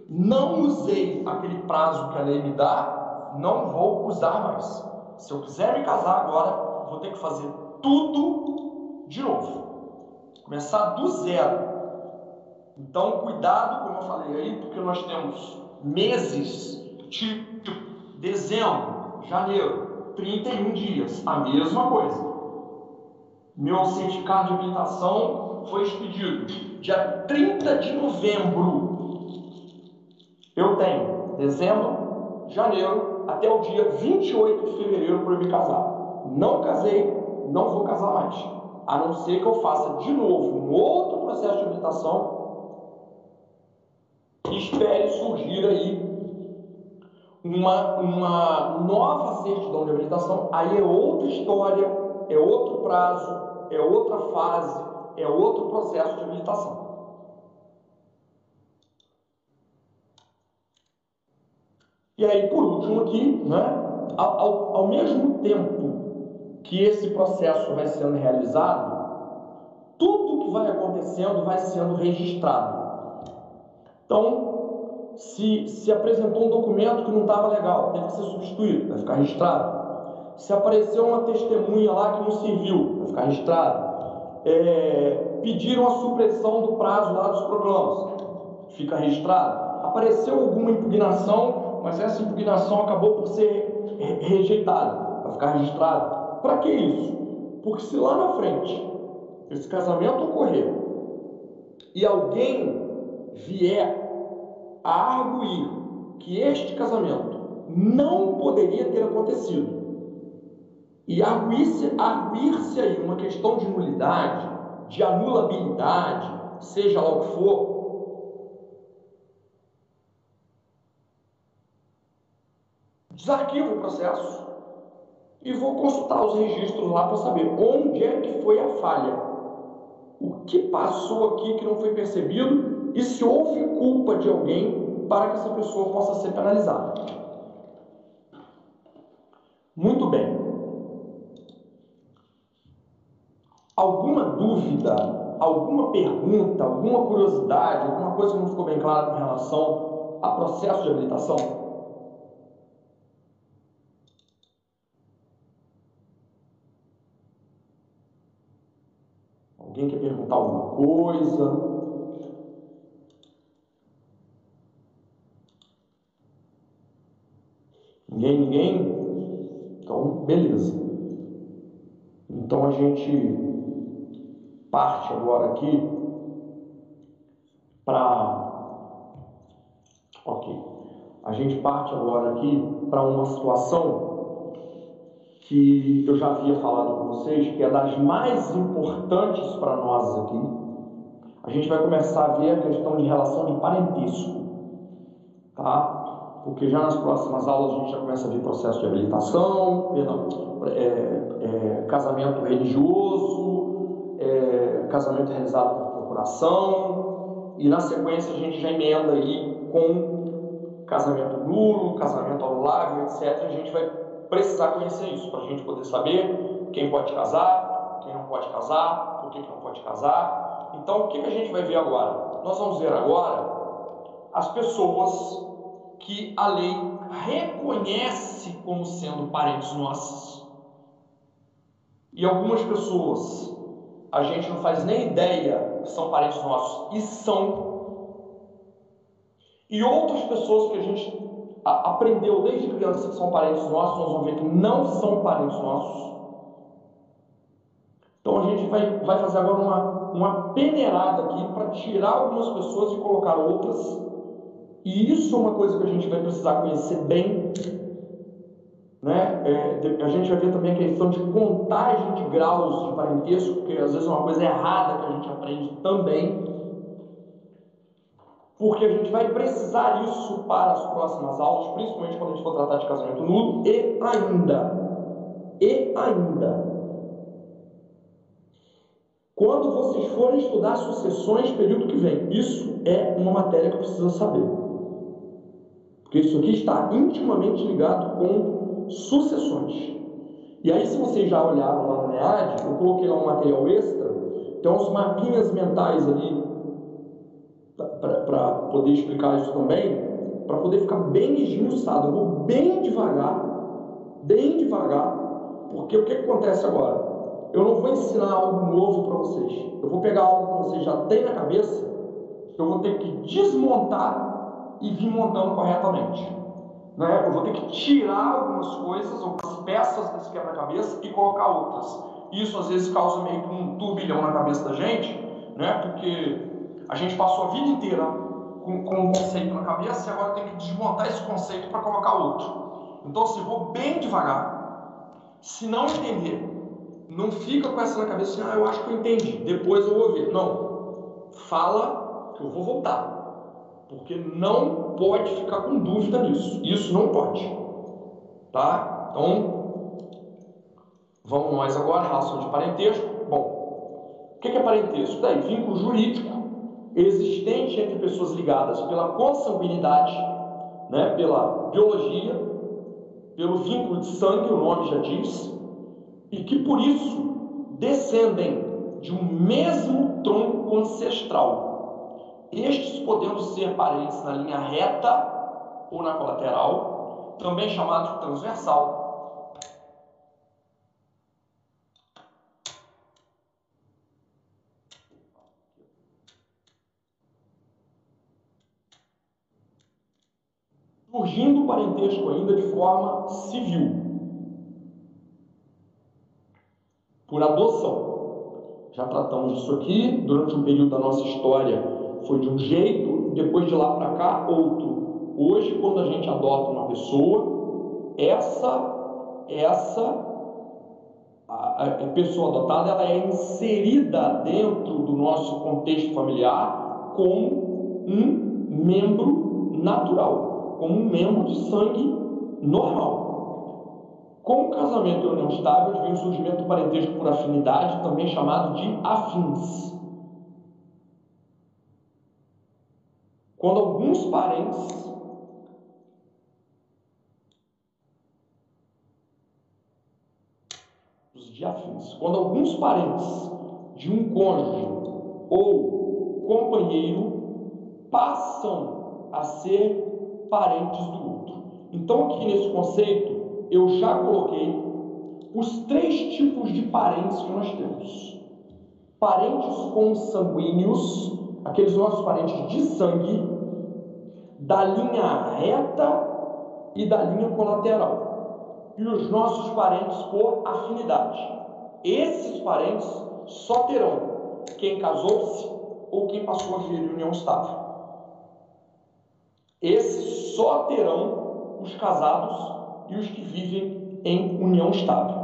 Não usei aquele prazo que a lei me dá, não vou usar mais. Se eu quiser me casar agora, vou ter que fazer tudo de novo. Começar do zero. Então, cuidado, como eu falei aí, porque nós temos meses, tipo dezembro, janeiro, 31 dias, a mesma coisa. Meu certificado de habilitação foi expedido dia 30 de novembro. Eu tenho dezembro, janeiro, até o dia 28 de fevereiro para eu me casar. Não casei, não vou casar mais. A não ser que eu faça de novo um outro processo de habilitação e espere surgir aí uma, uma nova certidão de habilitação. Aí é outra história, é outro prazo, é outra fase, é outro processo de habilitação. E aí, por último, aqui, né, ao, ao mesmo tempo que esse processo vai sendo realizado, tudo que vai acontecendo vai sendo registrado. Então, se, se apresentou um documento que não estava legal, teve que ser substituído, vai ficar registrado. Se apareceu uma testemunha lá que não serviu, vai ficar registrado. É, pediram a supressão do prazo lá dos proclamas, fica registrado. Apareceu alguma impugnação mas essa impugnação acabou por ser rejeitada, vai ficar registrado. Para que isso? Porque se lá na frente esse casamento ocorrer e alguém vier a arguir que este casamento não poderia ter acontecido e arguir-se arguir aí uma questão de nulidade, de anulabilidade, seja lá o que for, desarquivo o processo e vou consultar os registros lá para saber onde é que foi a falha. O que passou aqui que não foi percebido e se houve culpa de alguém para que essa pessoa possa ser penalizada. Muito bem. Alguma dúvida, alguma pergunta, alguma curiosidade, alguma coisa que não ficou bem clara com relação a processo de habilitação? Perguntar alguma coisa? Ninguém, ninguém? Então, beleza. Então a gente parte agora aqui para. Ok. A gente parte agora aqui para uma situação que eu já havia falado com vocês, que é das mais importantes para nós aqui. A gente vai começar a ver a questão de relação de parentesco, tá? Porque já nas próximas aulas a gente já começa a ver processo de habilitação, perdão, é, é, casamento religioso, é, casamento realizado por procuração, e na sequência a gente já emenda aí com casamento nulo, casamento anulável, etc. A gente vai precisar conhecer isso, para a gente poder saber quem pode casar, quem não pode casar, por que, não pode casar. Então, o que, que a gente vai ver agora? Nós vamos ver agora as pessoas que a lei reconhece como sendo parentes nossos. E algumas pessoas a gente não faz nem ideia que são parentes nossos e são. E outras pessoas que a gente aprendeu desde criança que são parentes nossos, nós vamos ver que não são parentes nossos. Então a gente vai, vai fazer agora uma, uma peneirada aqui para tirar algumas pessoas e colocar outras. E isso é uma coisa que a gente vai precisar conhecer bem. Né? É, a gente vai ver também a questão de contagem de graus de parentesco, porque às vezes é uma coisa errada que a gente aprende também porque a gente vai precisar disso para as próximas aulas, principalmente quando a gente for tratar de casamento nulo, e ainda, e ainda, Quando vocês forem estudar sucessões, período que vem, isso é uma matéria que precisa saber. Porque isso aqui está intimamente ligado com sucessões. E aí, se vocês já olharam lá no NEAD, eu coloquei lá um material extra, tem uns mapinhas mentais ali para poder explicar isso também, para poder ficar bem esmiuçado. Eu vou bem devagar, bem devagar, porque o que, que acontece agora? Eu não vou ensinar algo novo para vocês. Eu vou pegar algo que vocês já têm na cabeça, eu vou ter que desmontar e vir montando corretamente. Né? Eu vou ter que tirar algumas coisas, algumas peças desse quebra-cabeça e colocar outras. Isso às vezes causa meio que um turbilhão na cabeça da gente, né? porque a gente passou a vida inteira com, com um conceito na cabeça e agora tem que desmontar esse conceito para colocar outro. Então, se assim, vou bem devagar, se não entender, não fica com essa na cabeça assim, ah, eu acho que eu entendi, depois eu vou ver. Não, fala que eu vou voltar. Porque não pode ficar com dúvida nisso. Isso não pode. Tá? Então, vamos nós agora, relação de parentesco. Bom, o que é parentesco? Daí, vínculo jurídico existente entre pessoas ligadas pela consanguinidade, né, pela biologia, pelo vínculo de sangue, o nome já diz, e que por isso descendem de um mesmo tronco ancestral estes podendo ser parentes na linha reta ou na colateral, também chamado de transversal. Surgindo o parentesco ainda de forma civil, por adoção. Já tratamos disso aqui durante um período da nossa história foi de um jeito, depois de lá para cá, outro. Hoje, quando a gente adota uma pessoa, essa, essa a, a pessoa adotada, ela é inserida dentro do nosso contexto familiar como um membro natural, como um membro de sangue normal. Com o casamento e união estável, vem o surgimento do parentesco por afinidade, também chamado de afins. Quando alguns parentes os diafins, quando alguns parentes de um cônjuge ou companheiro passam a ser parentes do outro. Então aqui nesse conceito eu já coloquei os três tipos de parentes que nós temos. Parentes consanguíneos, aqueles nossos parentes de sangue, da linha reta e da linha colateral, e os nossos parentes por afinidade. Esses parentes só terão quem casou-se ou quem passou a viver em união estável. Esses só terão os casados e os que vivem em união estável.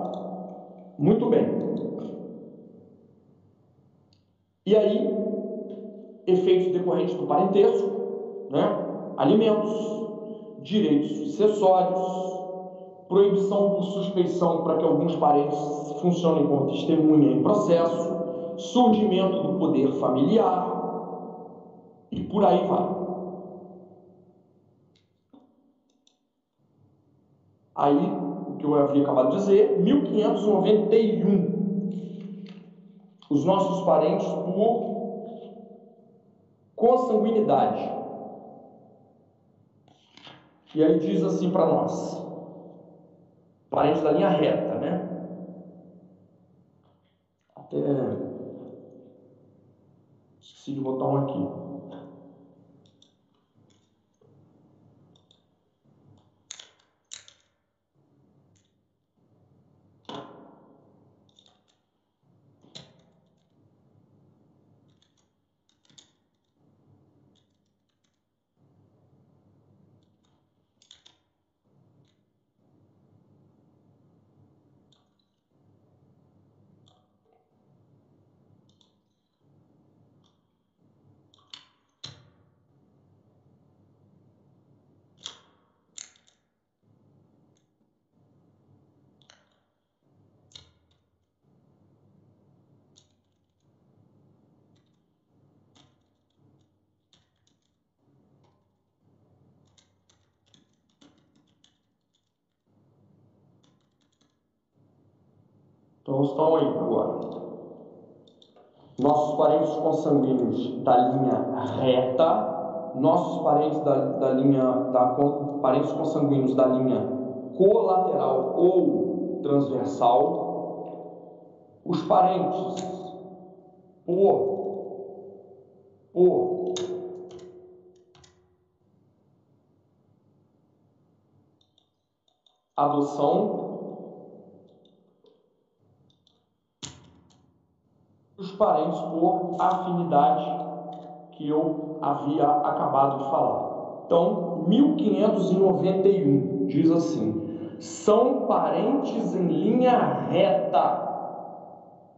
Muito bem. E aí, efeitos decorrentes do parentesco, né? alimentos, direitos sucessórios, proibição por suspeição para que alguns parentes funcionem como testemunha em processo, surgimento do poder familiar e por aí vai. Aí, o que eu havia acabado de dizer, 1591. Os nossos parentes por consanguinidade e aí diz assim para nós, parente da linha reta, né? Até esqueci de botar um aqui. Estão aí agora. Nossos parentes consanguíneos da linha reta, nossos parentes da, da linha da parentes consanguíneos da linha colateral ou transversal, os parentes por por adoção os parentes por afinidade que eu havia acabado de falar. Então, 1591 diz assim: são parentes em linha reta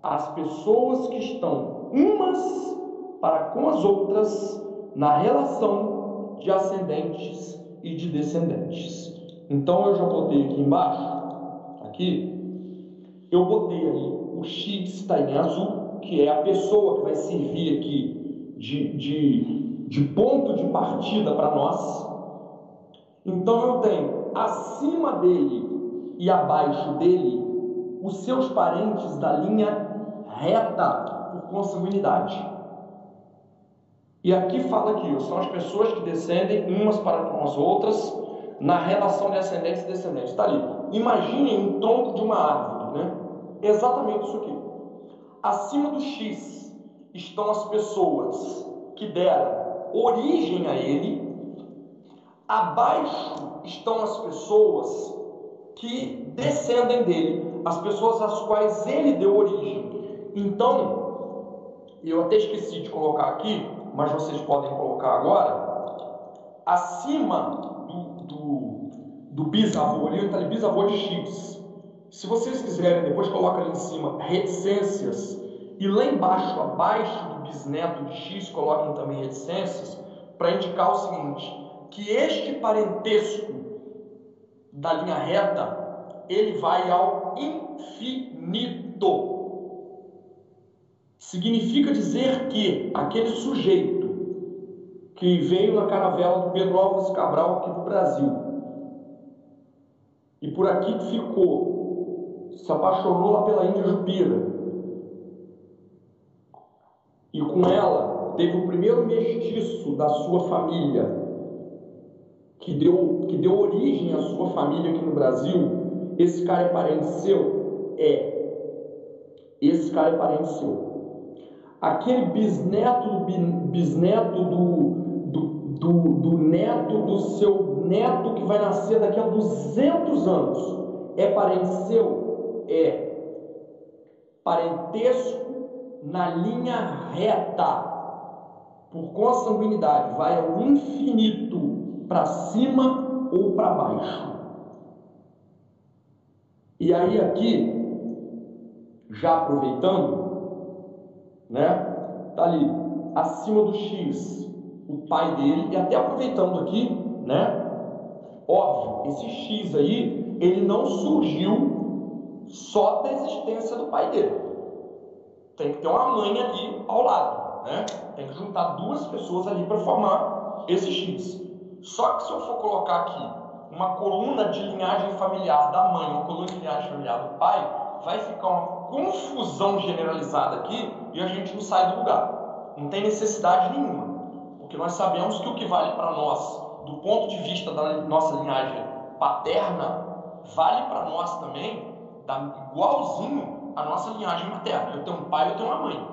as pessoas que estão umas para com as outras na relação de ascendentes e de descendentes. Então eu já botei aqui embaixo, aqui, eu botei aí o X está em azul, que é a pessoa que vai servir aqui de, de, de ponto de partida para nós. Então eu tenho acima dele e abaixo dele os seus parentes da linha reta por consanguinidade. E aqui fala que são as pessoas que descendem umas para com as outras na relação de ascendentes e descendentes. Está ali. Imaginem um tronco de uma árvore, né? Exatamente isso aqui. Acima do X estão as pessoas que deram origem a ele. Abaixo estão as pessoas que descendem dele, as pessoas às quais ele deu origem. Então, eu até esqueci de colocar aqui, mas vocês podem colocar agora, acima do, do, do bisavô, ali está ali bisavô de X. Se vocês quiserem, depois coloca ali em cima reticências e lá embaixo, abaixo do bisneto de X, coloquem também reticências, para indicar o seguinte, que este parentesco da linha reta, ele vai ao infinito. Significa dizer que aquele sujeito que veio na caravela do Pedro Alves Cabral aqui do Brasil e por aqui ficou, se apaixonou lá pela Índia Jupira e com ela teve o primeiro mestiço da sua família que deu, que deu origem à sua família aqui no Brasil, esse cara é parente seu? É. Esse cara é parente seu aquele bisneto bisneto do, do, do, do, neto do seu neto que vai nascer daqui a 200 anos é parente seu? É. Parentesco na linha reta, por consanguinidade, vai ao infinito, para cima ou para baixo. E aí, aqui, já aproveitando, né? Tá ali acima do X, o pai dele, e até aproveitando aqui, né? Óbvio, esse X aí, ele não surgiu só da existência do pai dele. Tem que ter uma mãe ali ao lado, né? Tem que juntar duas pessoas ali para formar esse X. Só que se eu for colocar aqui uma coluna de linhagem familiar da mãe, uma coluna de linhagem familiar do pai, vai ficar uma confusão generalizada aqui e a gente não sai do lugar. Não tem necessidade nenhuma, porque nós sabemos que o que vale para nós, do ponto de vista da nossa linhagem paterna, vale para nós também, igualzinho a nossa linhagem materna. Eu tenho um pai, eu tenho uma mãe.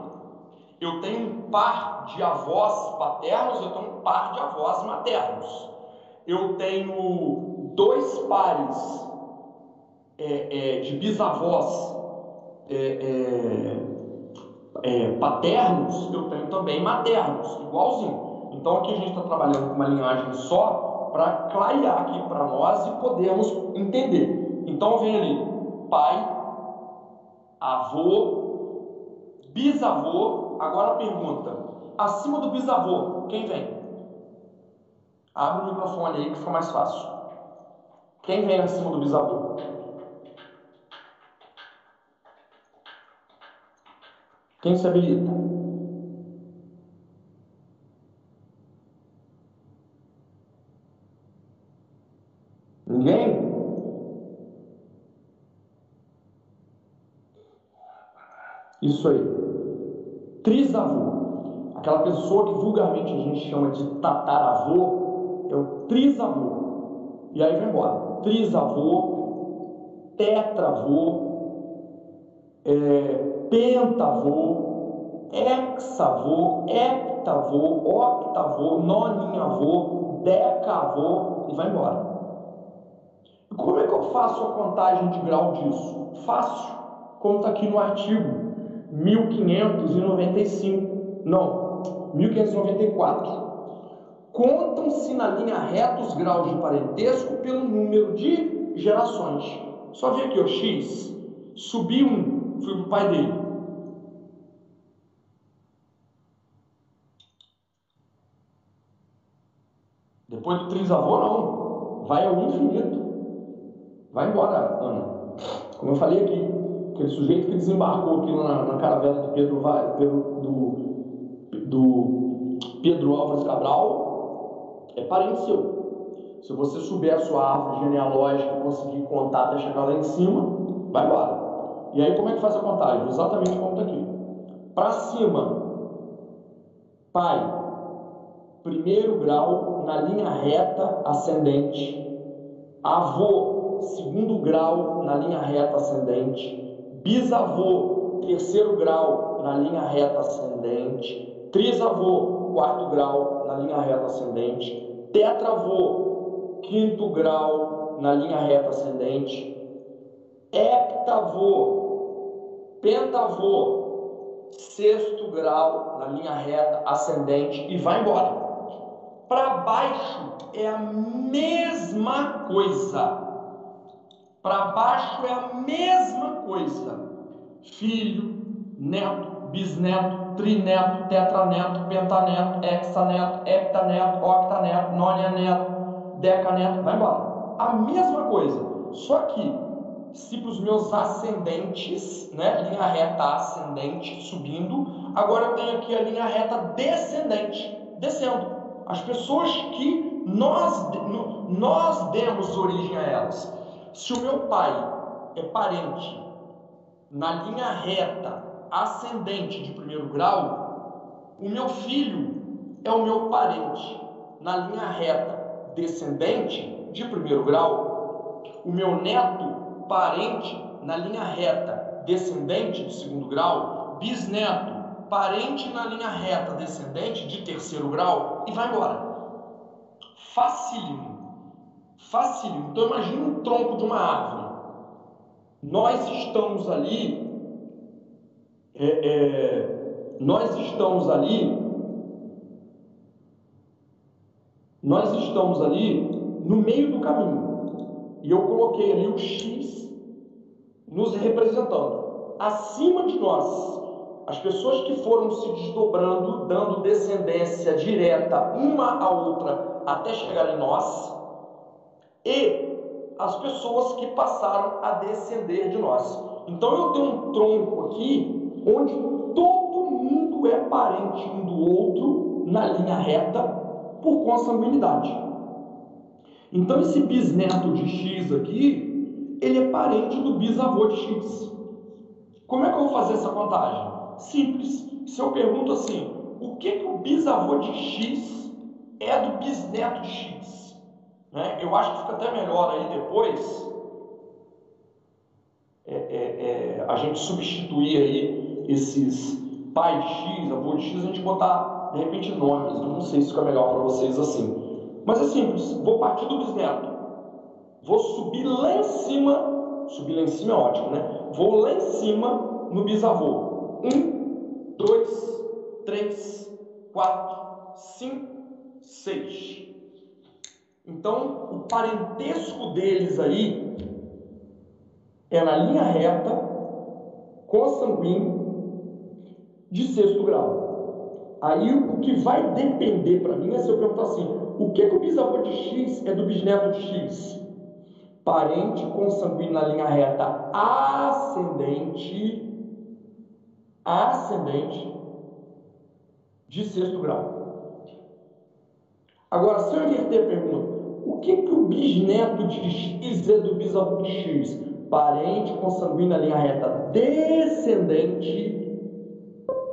Eu tenho um par de avós paternos, eu tenho um par de avós maternos. Eu tenho dois pares é, é, de bisavós é, é, é, paternos, eu tenho também maternos, igualzinho. Então aqui a gente está trabalhando com uma linhagem só para clarear aqui para nós e podermos entender. Então vem ali pai, avô, bisavô. Agora pergunta: acima do bisavô, quem vem? Abre o microfone aí que fica mais fácil. Quem vem acima do bisavô? Quem se habilita? Ninguém? Isso aí. Trisavô. Aquela pessoa que vulgarmente a gente chama de tataravô, é o trisavô. E aí vai embora. Trisavô, tetravô, é, pentavô, hexavô, heptavô, octavô, noninhavô, decavô e vai embora. Como é que eu faço a contagem de grau disso? Fácil, está aqui no artigo 1595, não, 1594. Contam-se na linha reta os graus de parentesco pelo número de gerações. Só ver aqui, o X, subi um, fui para o pai dele. Depois do trisavô, não. Vai ao infinito. Vai embora, Ana. Como eu falei aqui, aquele sujeito que desembarcou aqui na, na caravela do Pedro, do, do Pedro Álvares Cabral, é parente seu. Se você souber a sua árvore genealógica e conseguir contar até chegar lá em cima, vai embora. E aí como é que faz a contagem? Exatamente como está aqui. Para cima, pai, primeiro grau na linha reta ascendente. Avô, segundo grau na linha reta ascendente bisavô, terceiro grau na linha reta ascendente, trisavô, quarto grau na linha reta ascendente, tetravô, quinto grau na linha reta ascendente, heptavô, pentavô, sexto grau na linha reta ascendente e vai embora. Para baixo é a mesma coisa. Para baixo é a mesma coisa. Filho, neto, bisneto, trineto, tetraneto, pentaneto, hexaneto, heptaneto, octaneto, nonaneto, decaneto, vai embora. A mesma coisa. Só que, se para os meus ascendentes, né, linha reta ascendente, subindo, agora eu tenho aqui a linha reta descendente, descendo. As pessoas que nós, nós demos origem a elas. Se o meu pai é parente na linha reta ascendente de primeiro grau, o meu filho é o meu parente na linha reta descendente de primeiro grau, o meu neto parente na linha reta descendente de segundo grau, bisneto parente na linha reta descendente de terceiro grau e vai embora. Facílimo. Facílimo. Então imagine um tronco de uma árvore. Nós estamos ali, é, é, nós estamos ali, nós estamos ali no meio do caminho. E eu coloquei ali o X nos representando. Acima de nós, as pessoas que foram se desdobrando, dando descendência direta uma à outra até chegar em nós, e as pessoas que passaram a descender de nós. Então eu tenho um tronco aqui onde todo mundo é parente um do outro na linha reta por consanguinidade. Então esse bisneto de X aqui, ele é parente do bisavô de X. Como é que eu vou fazer essa contagem? Simples. Se eu pergunto assim, o que, que o bisavô de X é do bisneto de X? Né? Eu acho que fica até melhor aí depois é, é, é, a gente substituir aí esses pai de X, avô de X, a gente botar de repente nomes. Não sei se fica melhor para vocês assim. Mas é simples, vou partir do bisneto. Vou subir lá em cima, subir lá em cima é ótimo, né? Vou lá em cima no bisavô. Um, dois, três, quatro, cinco, seis. Então, o parentesco deles aí é na linha reta, consanguíneo, de sexto grau. Aí o que vai depender para mim é se eu perguntar assim: o que, que o bisavô de X é do bisneto de X? Parente consanguíneo na linha reta ascendente, ascendente de sexto grau. Agora, se eu inverter a pergunta, o que, que o bisneto de X é do bisavô de X? Parente consanguíneo na linha reta descendente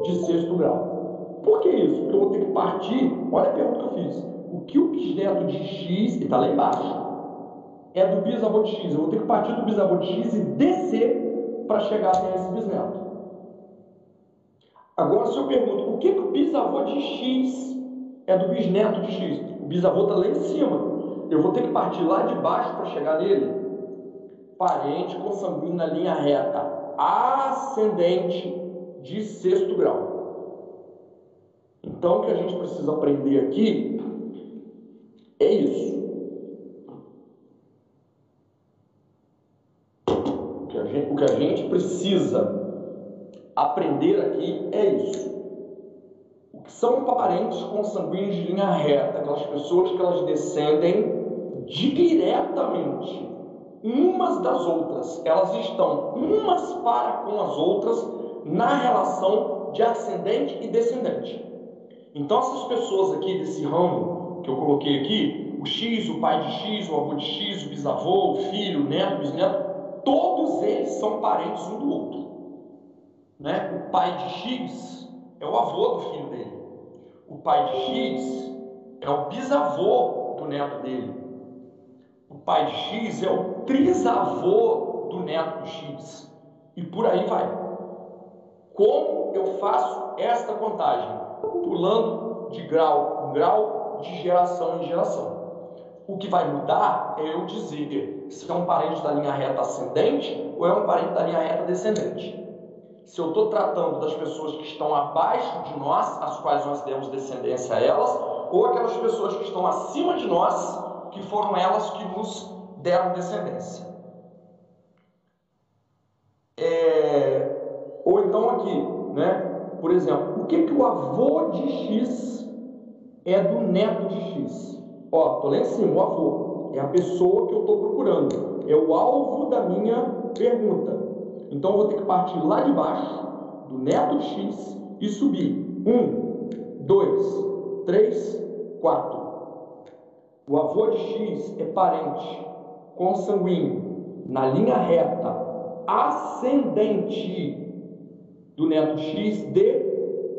de sexto grau. Por que isso? Porque eu vou ter que partir, olha a pergunta que eu fiz. O que o bisneto de X, que está lá embaixo, é do bisavô de X. Eu vou ter que partir do bisavô de X e descer para chegar até esse bisneto. Agora, se eu pergunto, o que, que o bisavô de X é do bisneto de X? O bisavô está lá em cima. Eu vou ter que partir lá de baixo para chegar nele? Parente consanguíneo na linha reta, ascendente de sexto grau. Então, o que a gente precisa aprender aqui é isso. O que a gente, o que a gente precisa aprender aqui é isso. Que são parentes consanguíneos de linha reta? Aquelas pessoas que elas descendem diretamente umas das outras. Elas estão umas para com as outras na relação de ascendente e descendente. Então, essas pessoas aqui desse ramo que eu coloquei aqui, o X, o pai de X, o avô de X, o bisavô, o filho, o neto, o bisneto, todos eles são parentes um do outro. Né? O pai de X é o avô do filho dele. O pai de X é o bisavô do neto dele. O pai de X é o trisavô do neto de X. E por aí vai. Como eu faço esta contagem? Pulando de grau em grau, de geração em geração. O que vai mudar é eu dizer se é um parente da linha reta ascendente ou é um parente da linha reta descendente se eu estou tratando das pessoas que estão abaixo de nós, as quais nós demos descendência a elas, ou aquelas pessoas que estão acima de nós, que foram elas que nos deram descendência. É, ou então aqui, né? Por exemplo, o que, que o avô de X é do neto de X? Ó, tô lá em cima, o avô é a pessoa que eu estou procurando, é o alvo da minha pergunta. Então eu vou ter que partir lá de baixo, do neto x, e subir. Um, dois, três, quatro. O avô de x é parente consanguíneo na linha reta ascendente do neto x de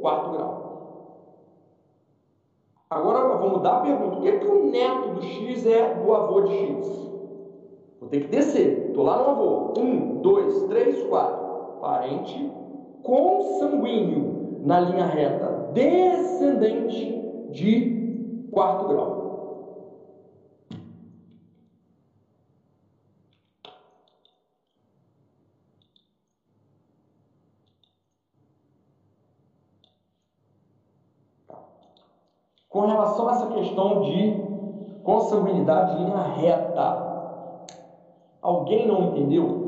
quarto grau. Agora vamos dar a pergunta: o que, é que o neto do x é do avô de x? Ter que descer. Estou lá no avô. Um, dois, três, quatro. Parente consanguíneo na linha reta descendente de quarto grau. Com relação a essa questão de consanguinidade linha reta, Alguém não entendeu?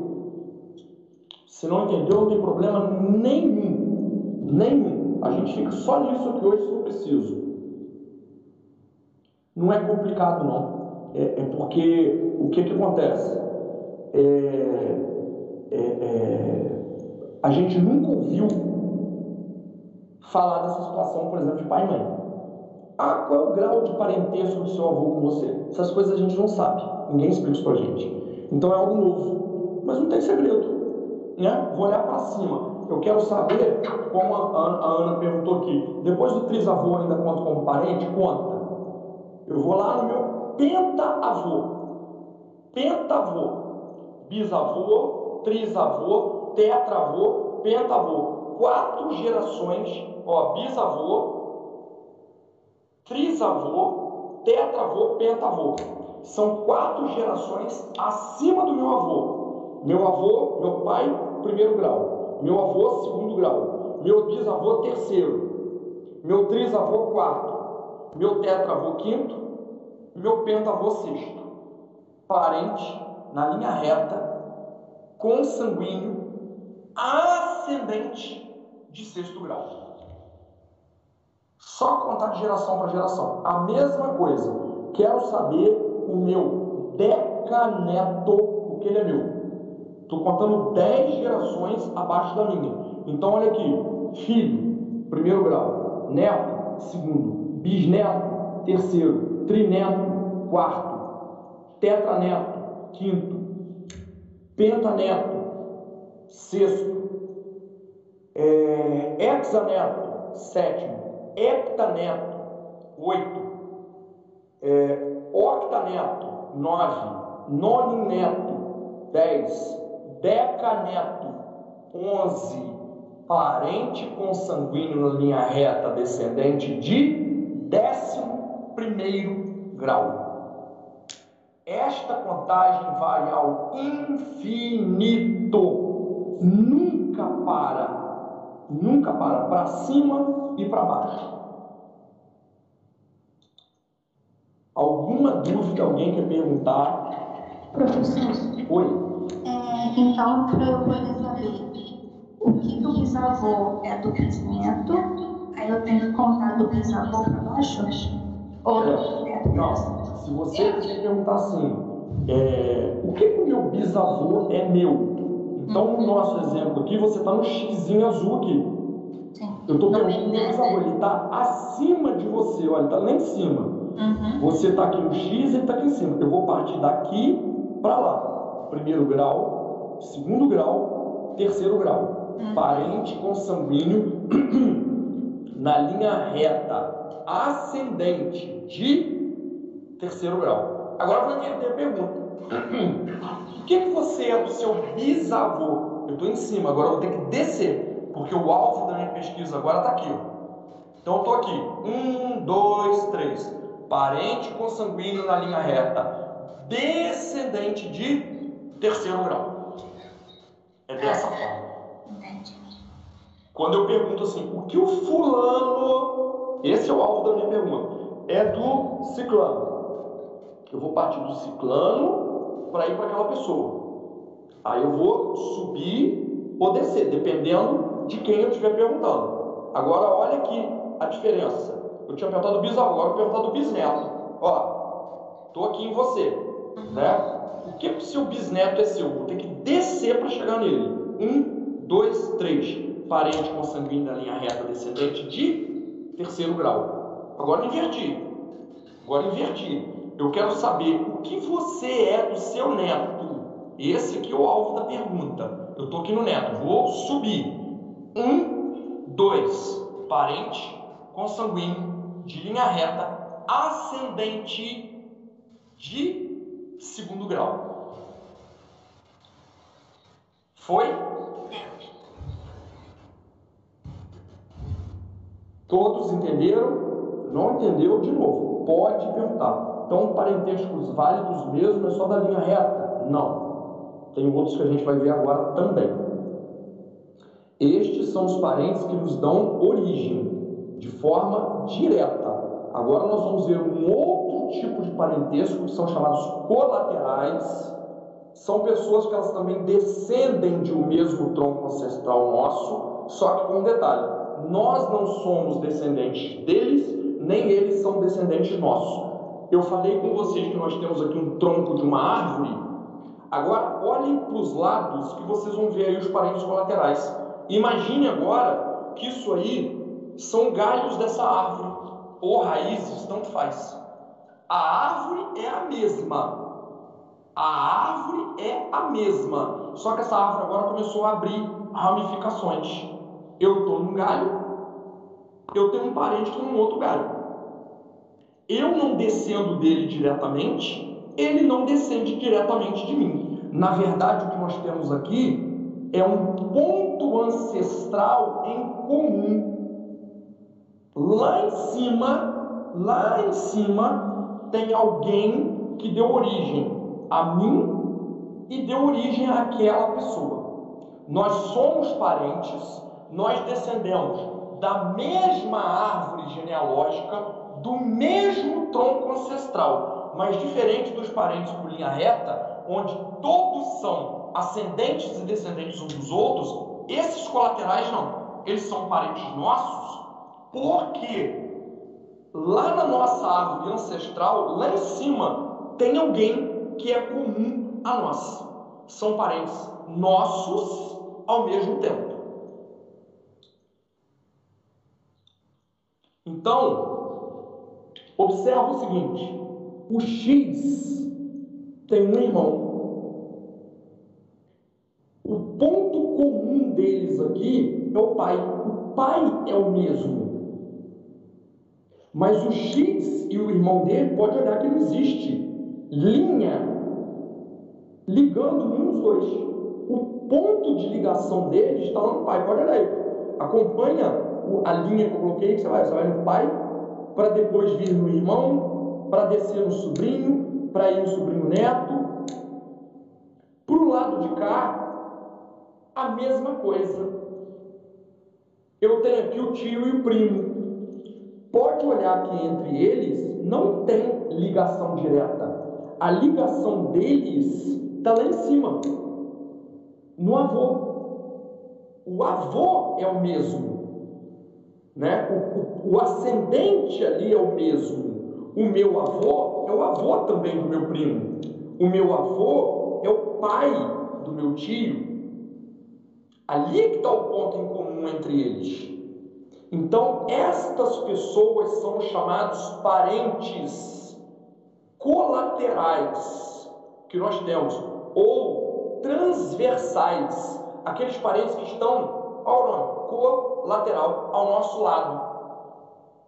Se não entendeu, não tem problema nenhum. Nenhum. A gente fica só nisso que hoje eu preciso. Não é complicado, não. É, é porque o que, que acontece? É, é, é a gente nunca ouviu falar dessa situação, por exemplo, de pai e mãe. Ah, qual é o grau de parentesco do seu avô com você? Essas coisas a gente não sabe. Ninguém explica isso pra gente. Então é algo novo. Mas não tem segredo. Né? Vou olhar para cima. Eu quero saber, como a Ana, perguntou aqui, depois do trisavô ainda conta como parente? Conta. Eu vou lá no meu pentaavô. Pentavô. Bisavô, trisavô, tetravô, pentavô. Quatro gerações, ó, bisavô, trisavô, tetravô, pentavô são quatro gerações acima do meu avô. Meu avô, meu pai, primeiro grau. Meu avô, segundo grau. Meu bisavô, terceiro. Meu trisavô, quarto. Meu tetravô, quinto. Meu pentavô, sexto. Parente, na linha reta, consanguíneo, ascendente de sexto grau. Só contar de geração para geração. A mesma coisa. Quero saber o meu decaneto, o que ele é meu. Estou contando 10 gerações abaixo da minha. Então, olha aqui: filho, primeiro grau, neto, segundo, bisneto, terceiro, trineto, quarto, tetraneto, quinto, pentaneto, sexto, é, hexaneto, sétimo, heptaneto, oito, é, octaneto, nove, nonineto, dez, decaneto, onze, parente consanguíneo na linha reta descendente de décimo primeiro grau. Esta contagem vai ao infinito, nunca para, nunca para, para cima e para baixo. Alguma dúvida alguém quer perguntar? Professor. Oi. É, então, para eu poder saber o que, que o bisavô é do bisneto, aí eu tenho que contar do bisavô para baixo? Ou é, é Não se você perguntar assim, é, o que o meu bisavô é meu? Então, no nosso exemplo aqui, você está no X azul aqui. Eu estou perguntando o meu bisavô, ele está acima de você, olha, ele está lá em cima. Uhum. Você está aqui no X e ele está aqui em cima. Eu vou partir daqui para lá. Primeiro grau, segundo grau, terceiro grau. Uhum. Parente consanguíneo na linha reta ascendente de terceiro grau. Agora vou inverter a pergunta. O que, que você é do seu bisavô? Eu estou em cima, agora eu vou ter que descer, porque o alvo da minha pesquisa agora está aqui. Ó. Então eu estou aqui. Um, dois, três. Parente consanguíneo na linha reta. Descendente de terceiro grau. É dessa forma. Quando eu pergunto assim, o que o fulano, esse é o alvo da minha pergunta, é do ciclano. Eu vou partir do ciclano para ir para aquela pessoa. Aí eu vou subir ou descer, dependendo de quem eu estiver perguntando. Agora olha aqui a diferença. Eu tinha perguntado do bisavô, agora eu vou perguntar do bisneto. Ó, estou aqui em você, né? O que o seu bisneto é seu? Vou ter que descer para chegar nele. Um, dois, três. Parente consanguíneo da linha reta descendente de terceiro grau. Agora inverti. Agora inverti. Eu quero saber o que você é do seu neto. Esse aqui é o alvo da pergunta. Eu estou aqui no neto. Vou subir. Um, dois. Parente consanguíneo de linha reta ascendente de segundo grau. Foi? Todos entenderam? Não entendeu? De novo, pode perguntar. Então, parentescos válidos mesmo é só da linha reta? Não. Tem outros que a gente vai ver agora também. Estes são os parentes que nos dão origem, de forma direta. Agora nós vamos ver um outro tipo de parentesco que são chamados colaterais. São pessoas que elas também descendem de um mesmo tronco ancestral nosso, só que com um detalhe: nós não somos descendentes deles, nem eles são descendentes nossos. Eu falei com vocês que nós temos aqui um tronco de uma árvore. Agora, olhem para os lados que vocês vão ver aí os parentes colaterais. Imagine agora que isso aí são galhos dessa árvore, ou raízes, tanto faz. A árvore é a mesma. A árvore é a mesma. Só que essa árvore agora começou a abrir ramificações. Eu estou num galho, eu tenho um parente que está num outro galho eu não descendo dele diretamente, ele não descende diretamente de mim. Na verdade, o que nós temos aqui é um ponto ancestral em comum. Lá em cima, lá em cima, tem alguém que deu origem a mim e deu origem àquela pessoa. Nós somos parentes, nós descendemos da mesma árvore genealógica, do mesmo tronco ancestral, mas diferente dos parentes por linha reta, onde todos são ascendentes e descendentes uns dos outros, esses colaterais não. Eles são parentes nossos porque lá na nossa árvore ancestral, lá em cima, tem alguém que é comum a nós. São parentes nossos ao mesmo tempo. Então, Observa o seguinte: o X tem um irmão. O ponto comum deles aqui é o pai. O pai é o mesmo. Mas o X e o irmão dele pode olhar que não existe linha ligando um dos dois. O ponto de ligação deles está lá no pai. Pode olhar aí. Acompanha a linha que eu coloquei, que você vai, você vai no pai, para depois vir no irmão, para descer no sobrinho, para ir no sobrinho neto. Para o lado de cá, a mesma coisa. Eu tenho aqui o tio e o primo. Pode olhar que entre eles não tem ligação direta. A ligação deles está lá em cima, no avô. O avô é o mesmo. Né? O, o, o ascendente ali é o mesmo. O meu avô é o avô também do meu primo. O meu avô é o pai do meu tio. Ali é que está o ponto em comum entre eles. Então, estas pessoas são chamados parentes colaterais que nós temos, ou transversais, aqueles parentes que estão ao nome, colateral, ao nosso lado.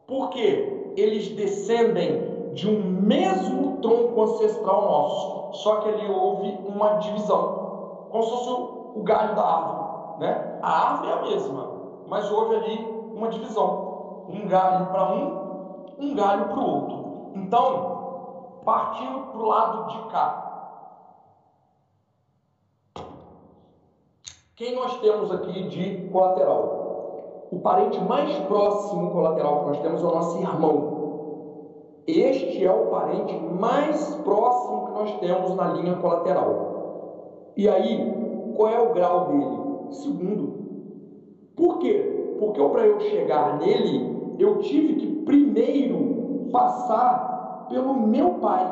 Porque eles descendem de um mesmo tronco ancestral nosso, só que ali houve uma divisão, como se fosse o galho da árvore. Né? A árvore é a mesma, mas houve ali uma divisão, um galho para um, um galho para o outro. Então, partindo para o lado de cá, Quem nós temos aqui de colateral? O parente mais próximo colateral que nós temos é o nosso irmão. Este é o parente mais próximo que nós temos na linha colateral. E aí, qual é o grau dele? Segundo. Por quê? Porque para eu chegar nele, eu tive que primeiro passar pelo meu pai.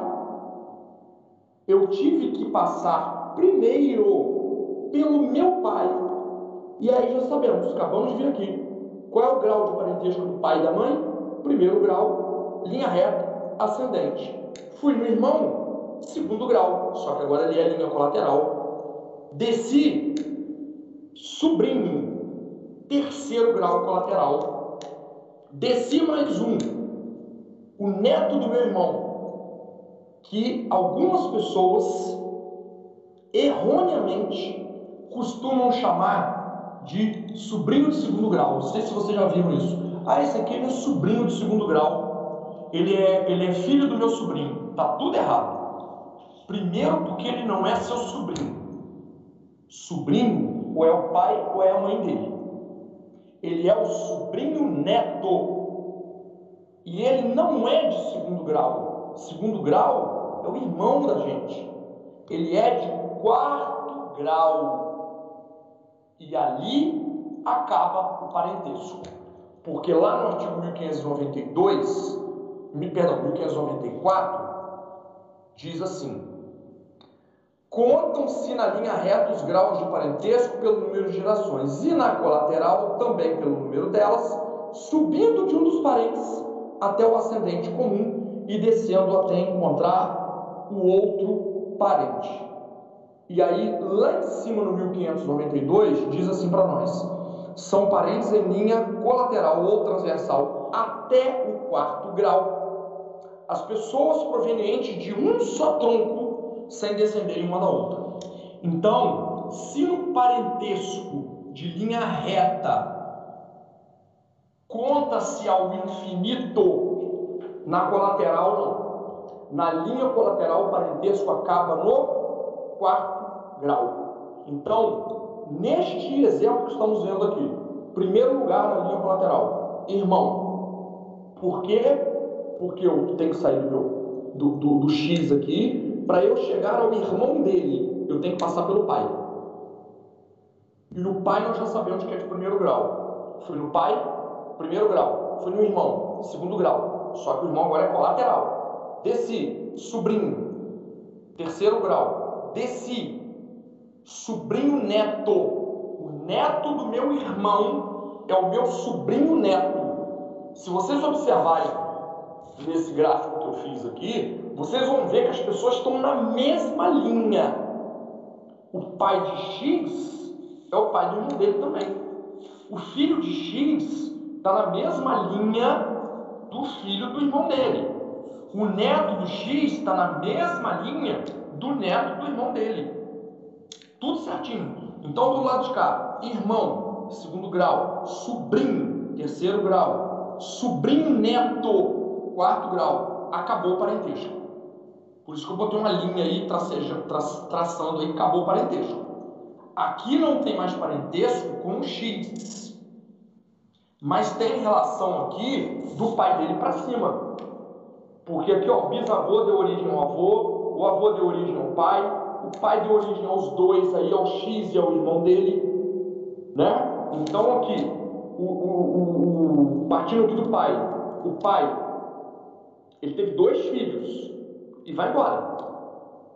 Eu tive que passar primeiro pelo meu pai. E aí já sabemos, acabamos de vir aqui. Qual é o grau de parentesco do pai e da mãe? Primeiro grau, linha reta, ascendente. Fui no irmão, segundo grau, só que agora ele é linha colateral. Desci, sobrinho, terceiro grau colateral. Desci mais um, o neto do meu irmão, que algumas pessoas erroneamente costumam chamar de sobrinho de segundo grau. Não sei se vocês já viram isso. Ah, esse aqui é meu sobrinho de segundo grau. Ele é, ele é filho do meu sobrinho. Tá tudo errado. Primeiro, porque ele não é seu sobrinho. Sobrinho, ou é o pai ou é a mãe dele. Ele é o sobrinho neto. E ele não é de segundo grau. Segundo grau é o irmão da gente. Ele é de quarto grau. E ali acaba o parentesco. Porque lá no artigo 1592, perdão, 1594, diz assim: Contam-se na linha reta os graus de parentesco pelo número de gerações, e na colateral também pelo número delas, subindo de um dos parentes até o ascendente comum e descendo até encontrar o outro parente. E aí, lá em cima no 1592, diz assim para nós: são parentes em linha colateral ou transversal até o quarto grau. As pessoas provenientes de um só tronco sem descenderem uma da outra. Então, se no parentesco de linha reta conta-se ao infinito, na colateral não. Na linha colateral, o parentesco acaba no quarto grau. Então, neste exemplo que estamos vendo aqui, primeiro lugar na linha colateral, irmão. Por quê? Porque eu tenho que sair do, do, do X aqui, para eu chegar ao irmão dele, eu tenho que passar pelo pai. E no pai nós já sabemos que é de primeiro grau. Fui no pai, primeiro grau. Fui no irmão, segundo grau. Só que o irmão agora é colateral. Desci, sobrinho, terceiro grau. Desci, sobrinho neto. O neto do meu irmão é o meu sobrinho neto. Se vocês observarem nesse gráfico que eu fiz aqui, vocês vão ver que as pessoas estão na mesma linha. o pai de X é o pai do irmão dele também. O filho de X está na mesma linha do filho do irmão dele. O neto do X está na mesma linha do neto do irmão dele. Tudo certinho. Então, do lado de cá, irmão, segundo grau, sobrinho, terceiro grau, sobrinho neto, quarto grau, acabou o parentesco. Por isso que eu botei uma linha aí traceja, tra, traçando aí, acabou o parentesco. Aqui não tem mais parentesco com o X. Mas tem relação aqui do pai dele para cima. Porque aqui, ó, bisavô deu origem ao avô, o avô deu origem ao pai, o pai deu origem aos dois aí, ao X e ao irmão dele, né? Então aqui, o, o, o, partindo aqui do pai, o pai, ele teve dois filhos e vai embora.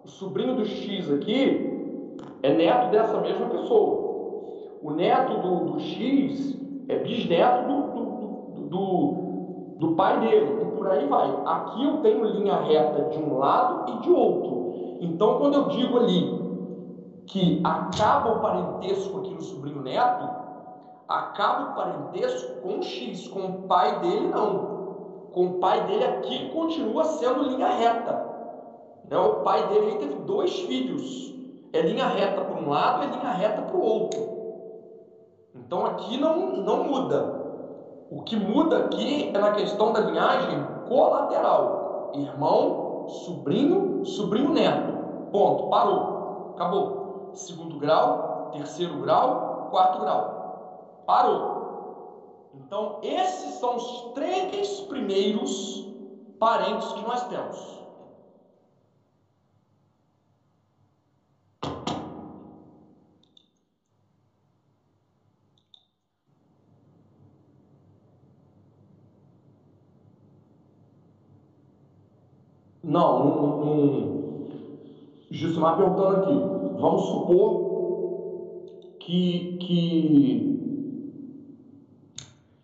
O sobrinho do X aqui é neto dessa mesma pessoa. O neto do, do X é bisneto do, do, do, do pai dele, e por aí vai. Aqui eu tenho linha reta de um lado e de outro. Então, quando eu digo ali que acaba o parentesco aqui no sobrinho neto, acaba o parentesco com X, com o pai dele não. Com o pai dele aqui continua sendo linha reta. Né? O pai dele teve dois filhos. É linha reta para um lado, é linha reta para o outro. Então aqui não, não muda. O que muda aqui é na questão da linhagem colateral. Irmão, sobrinho, sobrinho neto. Ponto, parou, acabou. Segundo grau, terceiro grau, quarto grau. Parou. Então, esses são os três primeiros parentes que nós temos. Não, não, não Gilsomar perguntando aqui, vamos supor que, que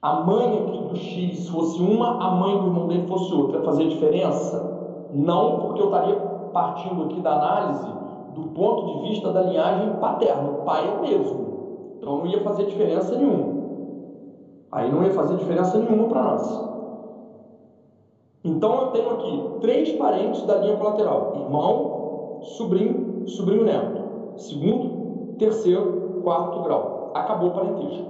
a mãe aqui do X fosse uma, a mãe do irmão dele fosse outra, fazer diferença? Não, porque eu estaria partindo aqui da análise do ponto de vista da linhagem paterna, o pai é o mesmo, então não ia fazer diferença nenhuma. Aí não ia fazer diferença nenhuma para nós. Então eu tenho aqui três parentes da linha colateral: irmão, sobrinho, sobrinho neto. Segundo, terceiro, quarto grau. Acabou o parentesco.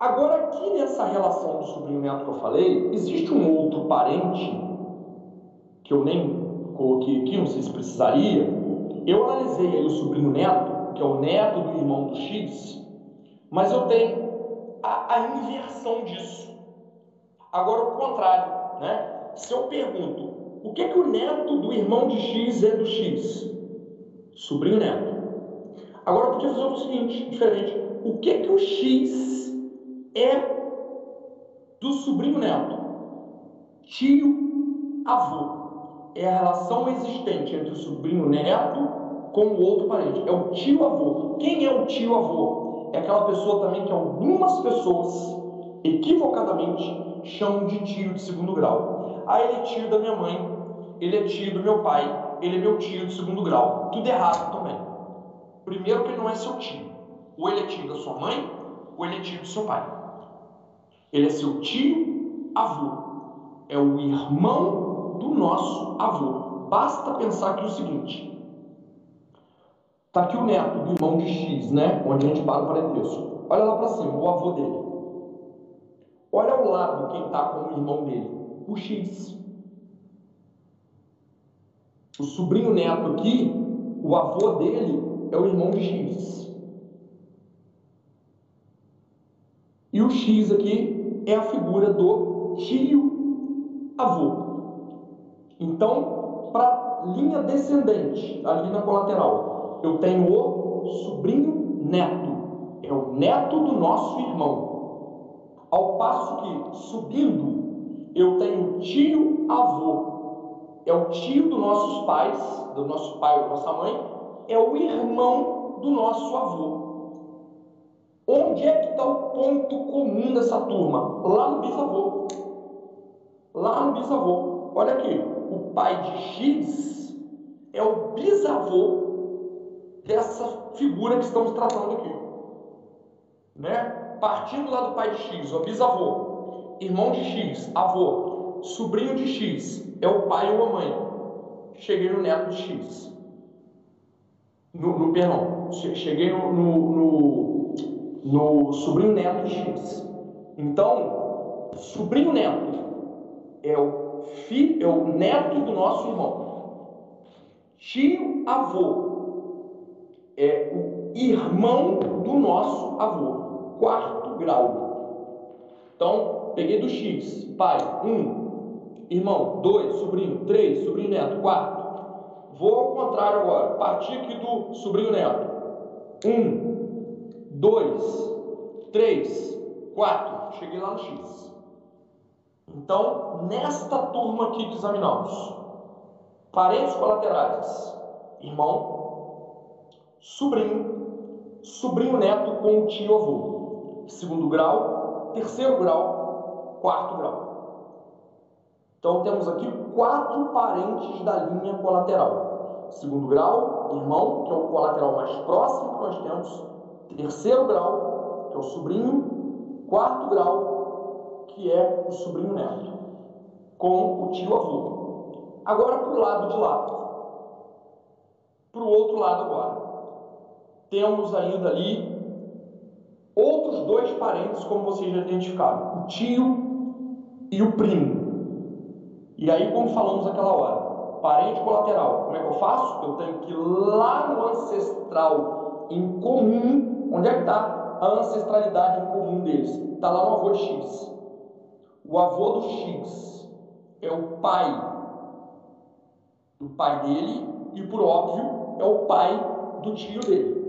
Agora, aqui nessa relação do sobrinho neto que eu falei, existe um outro parente, que eu nem coloquei aqui, não sei se precisaria. Eu analisei aí o sobrinho neto, que é o neto do irmão do X, mas eu tenho a, a inversão disso. Agora, o contrário, né? Se eu pergunto, o que, que o neto do irmão de X é do X? Sobrinho neto. Agora eu podia fazer o seguinte, diferente. O que, que o X é do sobrinho neto? Tio avô. É a relação existente entre o sobrinho neto com o outro parente. É o tio avô. Quem é o tio avô? É aquela pessoa também que algumas pessoas equivocadamente chamam de tio de segundo grau. Ah, ele é tio da minha mãe, ele é tio do meu pai, ele é meu tio de segundo grau. Tudo errado também. Primeiro que ele não é seu tio. Ou ele é tio da sua mãe, ou ele é tio do seu pai. Ele é seu tio avô. É o irmão do nosso avô. Basta pensar aqui o seguinte. Está aqui o neto do irmão de X, né? Onde a gente para o parentesco. Olha lá para cima, o avô dele. Olha ao lado quem está com o irmão dele. O X. O sobrinho neto aqui, o avô dele é o irmão X. E o X aqui é a figura do tio avô. Então, para linha descendente, ali na colateral, eu tenho o sobrinho neto. É o neto do nosso irmão. Ao passo que, subindo, eu tenho tio avô é o tio dos nossos pais, do nosso pai ou da nossa mãe, é o irmão do nosso avô. Onde é que está o ponto comum dessa turma? Lá no bisavô. Lá no bisavô. Olha aqui, o pai de X é o bisavô dessa figura que estamos tratando aqui. Né? Partindo lá do pai de X, o bisavô, irmão de X, avô, sobrinho de X, é o pai ou a mãe. Cheguei no neto de X. No, no perdão, cheguei no, no, no, no sobrinho neto de X. Então, sobrinho neto é o filho, é o neto do nosso irmão. Tio avô é o irmão do nosso avô, quarto grau. Então, peguei do X, pai, um, irmão, dois, sobrinho, três, sobrinho neto, quatro. Vou ao contrário agora, partir aqui do sobrinho neto. Um, dois, três, quatro. Cheguei lá no X. Então, nesta turma aqui que examinamos, parentes colaterais, irmão, sobrinho, sobrinho neto com o tio avô, segundo grau, terceiro grau, quarto grau. Então temos aqui quatro parentes da linha colateral. Segundo grau, irmão, que é o colateral mais próximo que nós temos. Terceiro grau, que é o sobrinho. Quarto grau, que é o sobrinho neto, com o tio avô. Agora para o lado de lá. Para o outro lado agora. Temos ainda ali outros dois parentes, como vocês já identificaram: o tio e o primo. E aí, como falamos aquela hora, parente colateral, como é que eu faço? Eu tenho que ir lá no ancestral em comum, onde é que está a ancestralidade em comum deles? Está lá no avô de X. O avô do X é o pai do pai dele e, por óbvio, é o pai do tio dele.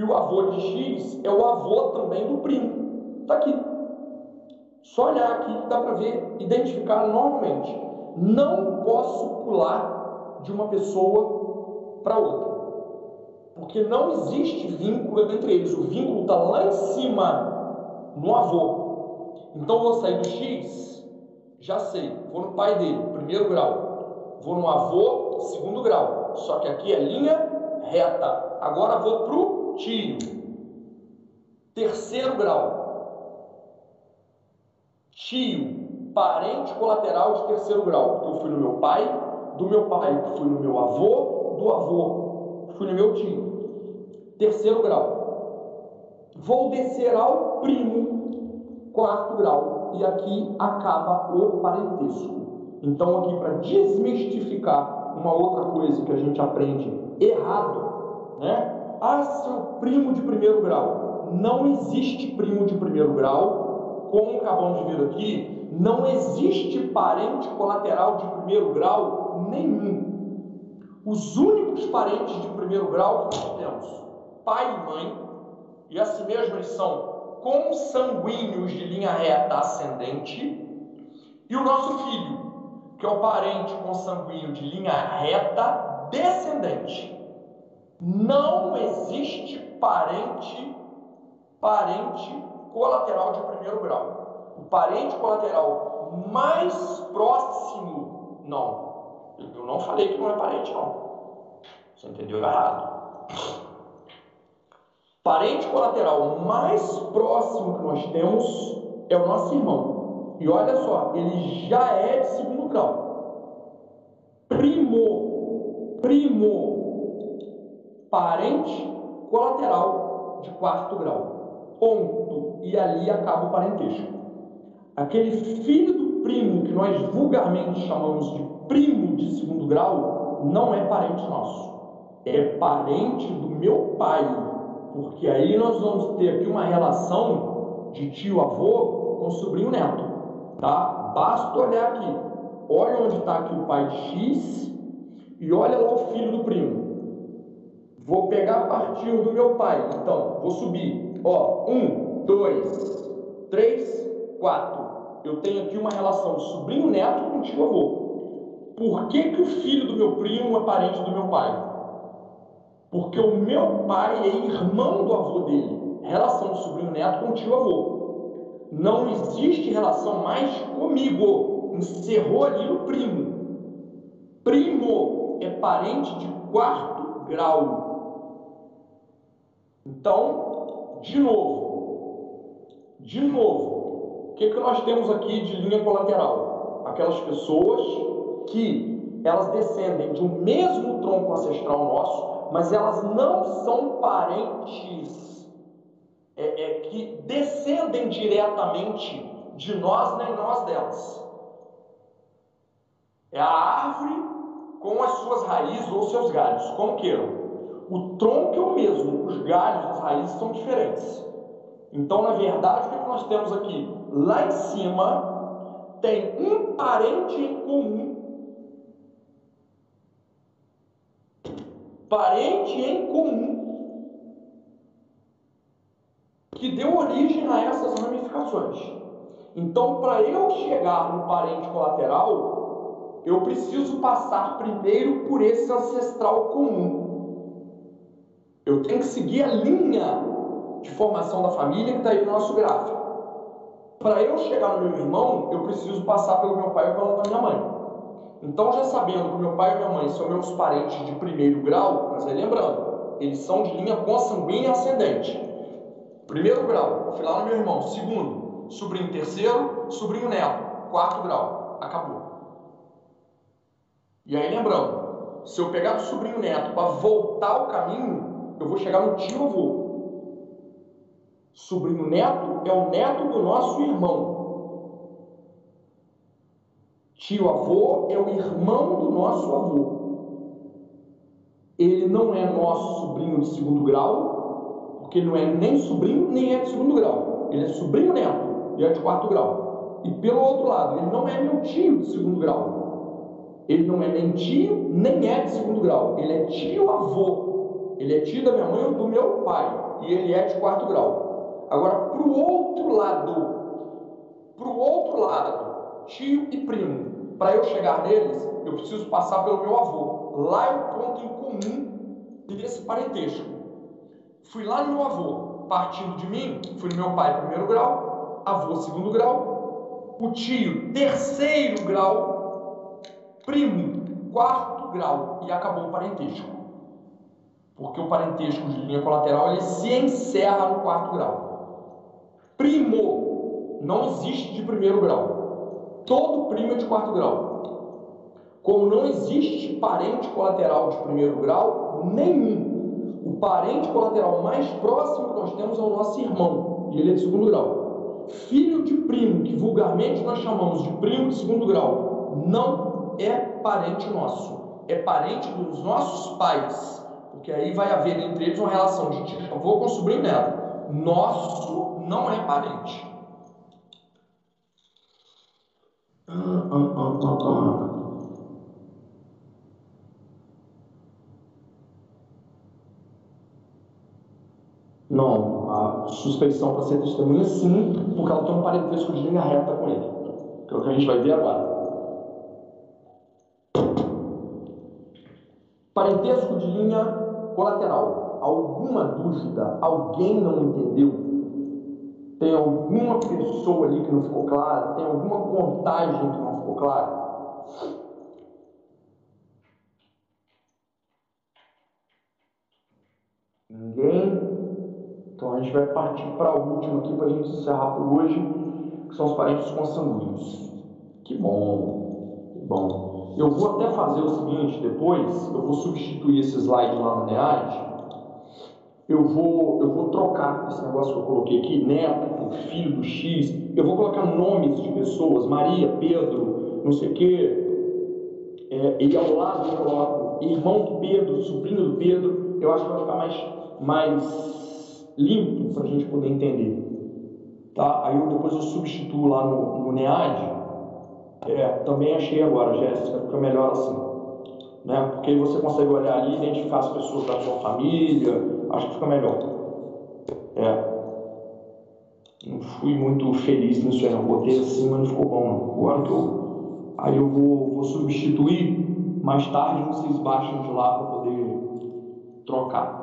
E o avô de X é o avô também do primo. Está aqui. Só olhar aqui dá para ver, identificar normalmente. Não posso pular de uma pessoa para outra. Porque não existe vínculo entre eles. O vínculo está lá em cima, no avô. Então vou sair do X, já sei. Vou no pai dele, primeiro grau. Vou no avô, segundo grau. Só que aqui é linha reta. Agora vou para o tio. Terceiro grau tio, parente colateral de terceiro grau, porque eu fui no meu pai, do meu pai fui no meu avô, do avô fui no meu tio. Terceiro grau. Vou descer ao primo, quarto grau, e aqui acaba o parentesco. Então, aqui para desmistificar uma outra coisa que a gente aprende errado, né? Ah, seu primo de primeiro grau. Não existe primo de primeiro grau como acabamos de ver aqui, não existe parente colateral de primeiro grau nenhum. Os únicos parentes de primeiro grau que nós temos, pai e mãe, e assim mesmo eles são consanguíneos de linha reta ascendente, e o nosso filho, que é o parente consanguíneo de linha reta descendente. Não existe parente, parente colateral de primeiro grau. O parente colateral mais próximo, não. Eu não falei que não é parente, não. Você entendeu errado. Parente colateral mais próximo que nós temos é o nosso irmão. E olha só, ele já é de segundo grau. Primo, primo, parente colateral de quarto grau ponto, e ali acaba o parentesco. Aquele filho do primo que nós vulgarmente chamamos de primo de segundo grau, não é parente nosso, é parente do meu pai, porque aí nós vamos ter aqui uma relação de tio-avô com sobrinho-neto, tá? Basta olhar aqui, olha onde está aqui o pai de X e olha lá o filho do primo. Vou pegar a partir do meu pai, então, vou subir Ó, um, dois, três, quatro. Eu tenho aqui uma relação sobrinho-neto com tio-avô. Por que, que o filho do meu primo é parente do meu pai? Porque o meu pai é irmão do avô dele. Relação sobrinho-neto com tio-avô. Não existe relação mais comigo. Encerrou ali o primo. Primo é parente de quarto grau. Então, de novo, de novo, o que, que nós temos aqui de linha colateral? Aquelas pessoas que elas descendem de um mesmo tronco ancestral nosso, mas elas não são parentes é, é, que descendem diretamente de nós nem nós delas. É a árvore com as suas raízes ou seus galhos, como queiram. O tronco é o mesmo, os galhos, as raízes são diferentes. Então, na verdade, o que nós temos aqui? Lá em cima tem um parente em comum. Parente em comum que deu origem a essas ramificações. Então, para eu chegar no parente colateral, eu preciso passar primeiro por esse ancestral comum. Eu tenho que seguir a linha de formação da família que está aí no nosso gráfico. Para eu chegar no meu irmão, eu preciso passar pelo meu pai ou pela minha mãe. Então, já sabendo que meu pai e minha mãe são meus parentes de primeiro grau, mas aí lembrando, eles são de linha consanguínea ascendente. Primeiro grau, fui lá no meu irmão. Segundo, sobrinho terceiro, sobrinho neto, quarto grau. Acabou. E aí lembrando, se eu pegar do sobrinho neto para voltar o caminho, eu vou chegar no tio avô. Sobrinho neto é o neto do nosso irmão. Tio avô é o irmão do nosso avô. Ele não é nosso sobrinho de segundo grau, porque ele não é nem sobrinho nem é de segundo grau. Ele é sobrinho neto e é de quarto grau. E pelo outro lado, ele não é meu tio de segundo grau. Ele não é nem tio, nem é de segundo grau. Ele é tio avô. Ele é tio da minha mãe ou do meu pai. E ele é de quarto grau. Agora, para o outro lado, para o outro lado, tio e primo, para eu chegar neles, eu preciso passar pelo meu avô. Lá é o ponto em comum desse parentesco. Fui lá no meu avô, partindo de mim, fui no meu pai primeiro grau, avô segundo grau, o tio terceiro grau, primo quarto grau e acabou o parentesco. Porque o parentesco de linha colateral ele se encerra no quarto grau. Primo não existe de primeiro grau. Todo primo é de quarto grau. Como não existe parente colateral de primeiro grau, nenhum. O parente colateral mais próximo que nós temos é o nosso irmão, e ele é de segundo grau filho de primo, que vulgarmente nós chamamos de primo de segundo grau, não é parente nosso, é parente dos nossos pais, porque aí vai haver entre eles uma relação de tio avô com sobrinho dela. Nosso não é parente. Não, a suspeição para ser testemunha sim, porque ela tem um parentesco de linha reta com ele, que é o que a gente vai ver agora. Parentesco de linha colateral. Alguma dúvida? Alguém não entendeu? Tem alguma pessoa ali que não ficou clara? Tem alguma contagem que não ficou clara? Ninguém então a gente vai partir para a última aqui para a gente encerrar por hoje, que são os parentes consanguíneos. Que bom, que bom. Eu vou até fazer o seguinte depois, eu vou substituir esse slide lá no NEAD. Eu vou, eu vou trocar esse negócio que eu coloquei aqui, neto, filho do X. Eu vou colocar nomes de pessoas, Maria, Pedro, não sei o quê. É, e ao lado eu coloco irmão do Pedro, sobrinho do Pedro. Eu acho que vai ficar mais, mais limpo para a gente poder entender. Tá? Aí eu, depois eu substituo lá no, no NEAD. É, também achei agora, Jéssica, fica melhor assim. Né? Porque você consegue olhar ali, identificar as pessoas da sua família, acho que fica melhor. É. Não fui muito feliz nisso aí, não. Botei assim, mas não ficou bom não. Agora que eu. Aí eu vou, vou substituir, mais tarde vocês baixam de lá para poder trocar.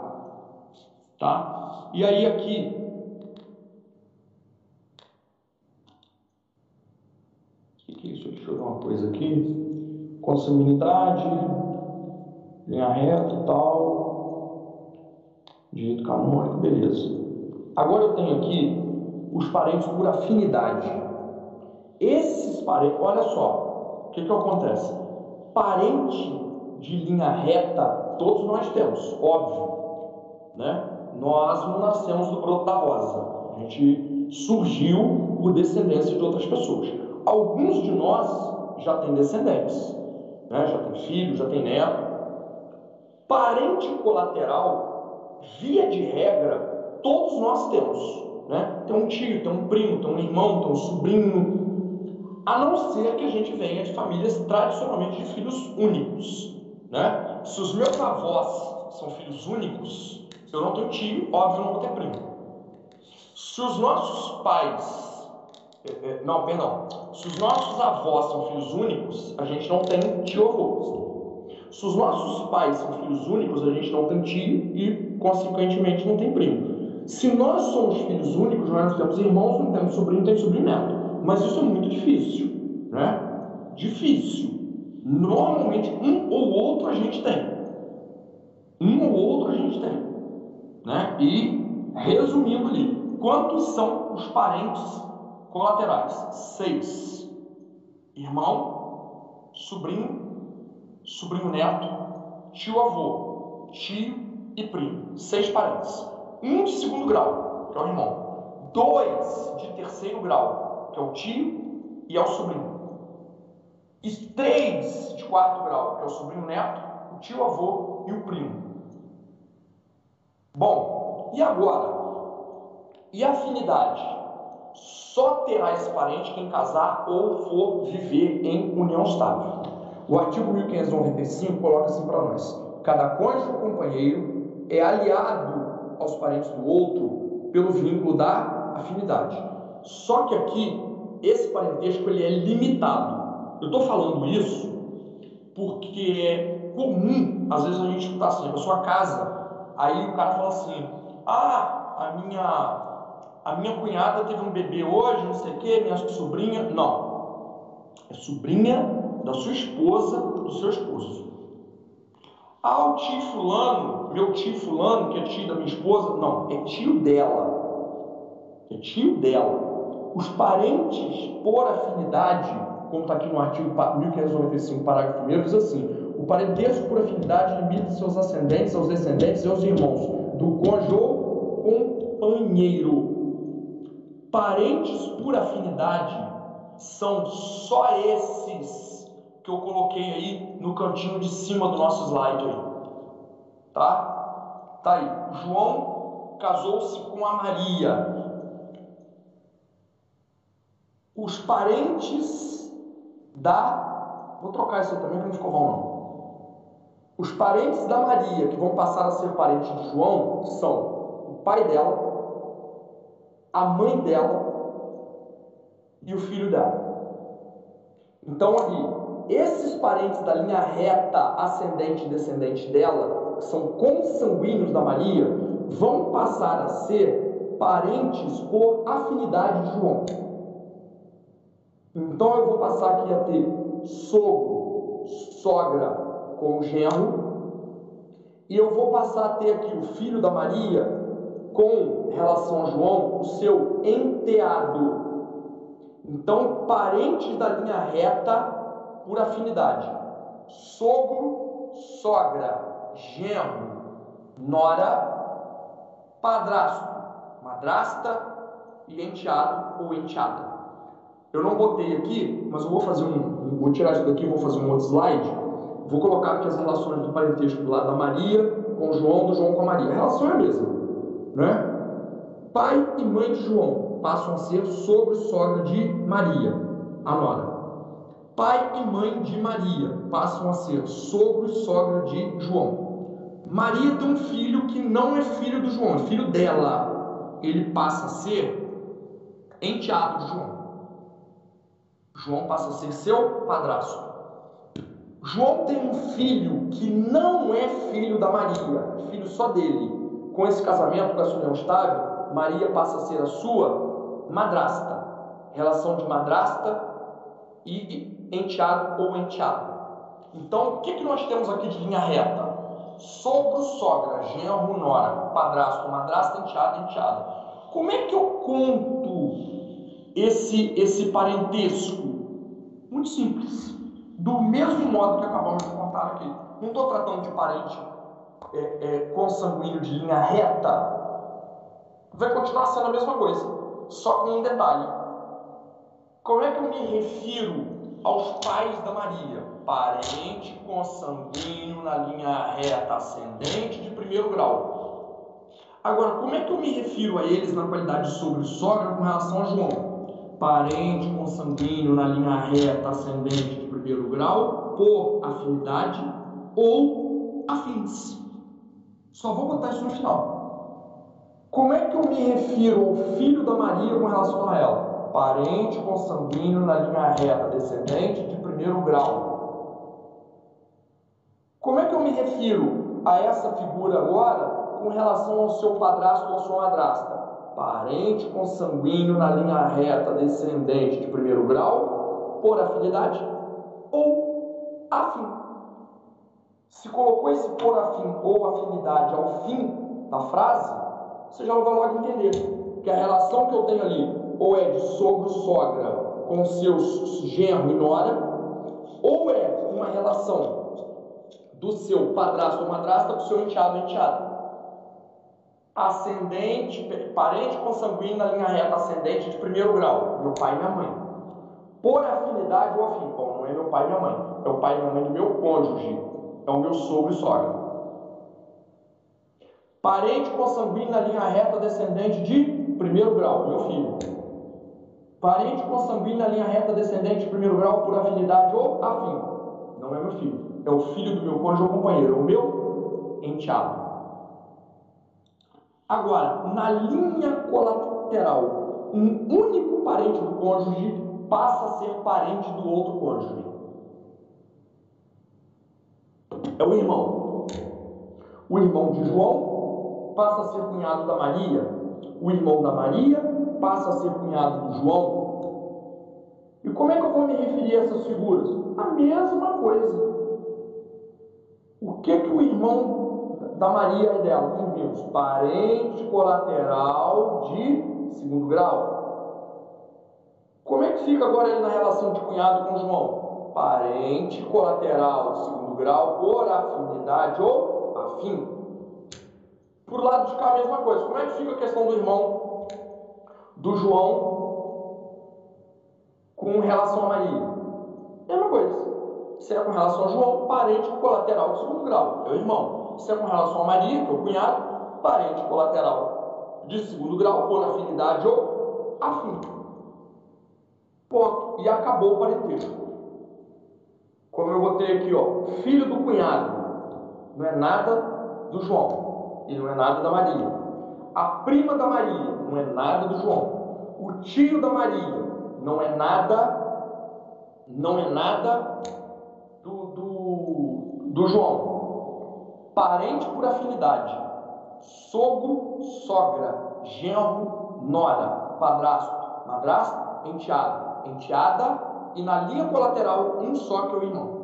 Tá? E aí aqui, o que é isso? Deixa eu ver uma coisa aqui. Consanguinidade, linha reta e tal. Direito canônico, beleza. Agora eu tenho aqui os parentes por afinidade. Esses parentes, olha só, o que, que acontece? Parente de linha reta, todos nós temos, óbvio. Né? Nós não nascemos do broto da rosa. A gente surgiu por descendência de outras pessoas. Alguns de nós já têm descendentes, né? já tem filho, já tem neto. Parente colateral, via de regra, todos nós temos. Né? Tem um tio, tem um primo, tem um irmão, tem um sobrinho, a não ser que a gente venha de famílias tradicionalmente de filhos únicos. Né? Se os meus avós são filhos únicos, eu não tenho tio, óbvio, não vou ter primo. Se os nossos pais, não, perdão, se os nossos avós são filhos únicos, a gente não tem tio avô. Se os nossos pais são filhos únicos, a gente não tem tio e, consequentemente, não tem primo. Se nós somos filhos únicos, nós não temos irmãos, não temos sobrinho, não temos sobrinho neto. Mas isso é muito difícil, né? Difícil. Normalmente, um ou outro a gente tem. Um ou outro a gente tem. Né? E, resumindo ali, quantos são os parentes colaterais? Seis. Irmão, sobrinho, sobrinho neto, tio avô, tio e primo. Seis parentes. Um de segundo grau, que é o irmão. Dois de terceiro grau, que é o tio e é o sobrinho e três de quarto grau, que é o sobrinho neto, o tio avô e o primo. Bom, e agora? E a afinidade? Só terá esse parente quem casar ou for viver em união estável. O artigo 1595 coloca assim para nós: cada cônjuge ou companheiro é aliado aos parentes do outro pelo vínculo da afinidade. Só que aqui esse parentesco ele é limitado. Eu estou falando isso porque é comum, às vezes, a gente escutar assim, a sua casa, aí o cara fala assim, ah, a minha, a minha cunhada teve um bebê hoje, não sei o que, minha sobrinha. Não. É sobrinha da sua esposa, do seu esposo. Ah, o tio fulano, meu tio fulano, que é tio da minha esposa, não, é tio dela. É tio dela. Os parentes por afinidade como está aqui no artigo 1595, parágrafo 1, diz assim: o parentesco por afinidade limita seus ascendentes aos descendentes e aos irmãos do cônjuge ou companheiro. Parentes por afinidade são só esses que eu coloquei aí no cantinho de cima do nosso slide aí. Tá? Tá aí. João casou-se com a Maria. Os parentes da. Vou trocar isso também para não ficou bom, não. Os parentes da Maria, que vão passar a ser parentes de João, são o pai dela, a mãe dela e o filho dela. Então, ali, esses parentes da linha reta, ascendente e descendente dela, que são consanguíneos da Maria, vão passar a ser parentes por afinidade de João. Então eu vou passar aqui a ter sogro, sogra com genro, e eu vou passar a ter aqui o filho da Maria com relação a João, o seu enteado. Então, parentes da linha reta por afinidade: sogro, sogra, genro, nora, padrasto, madrasta e enteado ou enteada. Eu não botei aqui, mas eu vou fazer um. Vou tirar isso daqui, vou fazer um outro slide. Vou colocar aqui as relações do parentesco do lado da Maria com João, do João com a Maria. A relação é a mesma. Né? Pai e mãe de João passam a ser sogro e sogra de Maria, a nora. Pai e mãe de Maria passam a ser sogro e sogra de João. Maria tem um filho que não é filho do João, é filho dela. Ele passa a ser enteado de João. João passa a ser seu padrasto. João tem um filho que não é filho da Maria, filho só dele. Com esse casamento, com essa união estável, Maria passa a ser a sua madrasta. Relação de madrasta e enteado ou enteado. Então, o que, que nós temos aqui de linha reta? sogro, sogra, genro, nora, padrasto, madrasta, enteada, enteada. Como é que eu conto esse, esse parentesco? Muito simples. Do mesmo modo que acabamos de contar aqui. Não estou tratando de parente é, é, consanguíneo de linha reta. Vai continuar sendo a mesma coisa, só com um detalhe. Como é que eu me refiro aos pais da Maria? Parente consanguíneo na linha reta ascendente de primeiro grau. Agora, como é que eu me refiro a eles na qualidade de sogro e sogra com relação a João? Parente consanguíneo na linha reta ascendente de primeiro grau por afinidade ou afins. Só vou botar isso no final. Como é que eu me refiro ao filho da Maria com relação a ela? Parente consanguíneo na linha reta descendente de primeiro grau. Como é que eu me refiro a essa figura agora com relação ao seu padrasto ou sua madrasta? Parente consanguíneo na linha reta descendente de primeiro grau, por afinidade ou afim. Se colocou esse por afim ou afinidade ao fim da frase, você já vai logo entender que a relação que eu tenho ali ou é de sogro, sogra com seus genro e nora, ou é uma relação do seu padrasto ou madrasta com seu enteado ou enteada. Ascendente, parente consanguíneo na linha reta ascendente de primeiro grau, meu pai e minha mãe. Por afinidade ou afim, bom, não é meu pai e minha mãe, é o pai e minha mãe do meu cônjuge, é o meu sogro e sogra. Parente consanguíneo na linha reta descendente de primeiro grau, meu filho. Parente consanguíneo na linha reta descendente de primeiro grau por afinidade ou afim. Não é meu filho. É o filho do meu cônjuge ou companheiro. É o meu enteado. Agora, na linha colateral, um único parente do cônjuge passa a ser parente do outro cônjuge. É o irmão. O irmão de João passa a ser cunhado da Maria. O irmão da Maria passa a ser cunhado do João. E como é que eu vou me referir a essas figuras? A mesma coisa. O que que o irmão da Maria e dela, como vimos? Parente colateral de segundo grau. Como é que fica agora ele na relação de cunhado com João? Parente colateral de segundo grau por afinidade ou afim. Por lado de cá a mesma coisa. Como é que fica a questão do irmão do João com relação a Maria. Mesma coisa. Se é com relação a João, parente colateral de segundo grau, é o irmão. Se é com relação a Maria, que é o cunhado, parente colateral de segundo grau, por afinidade ou afim. Ponto. E acabou o parentesco. Como eu botei aqui, ó, filho do cunhado, não é nada do João e não é nada da Maria. A prima da Maria não é nada do João. O tio da Maria não é nada, não é nada do, do, do João. Parente por afinidade. Sogro, sogra, genro, nora, padrasto, madrasta, enteado, enteada e na linha colateral um só que é o irmão.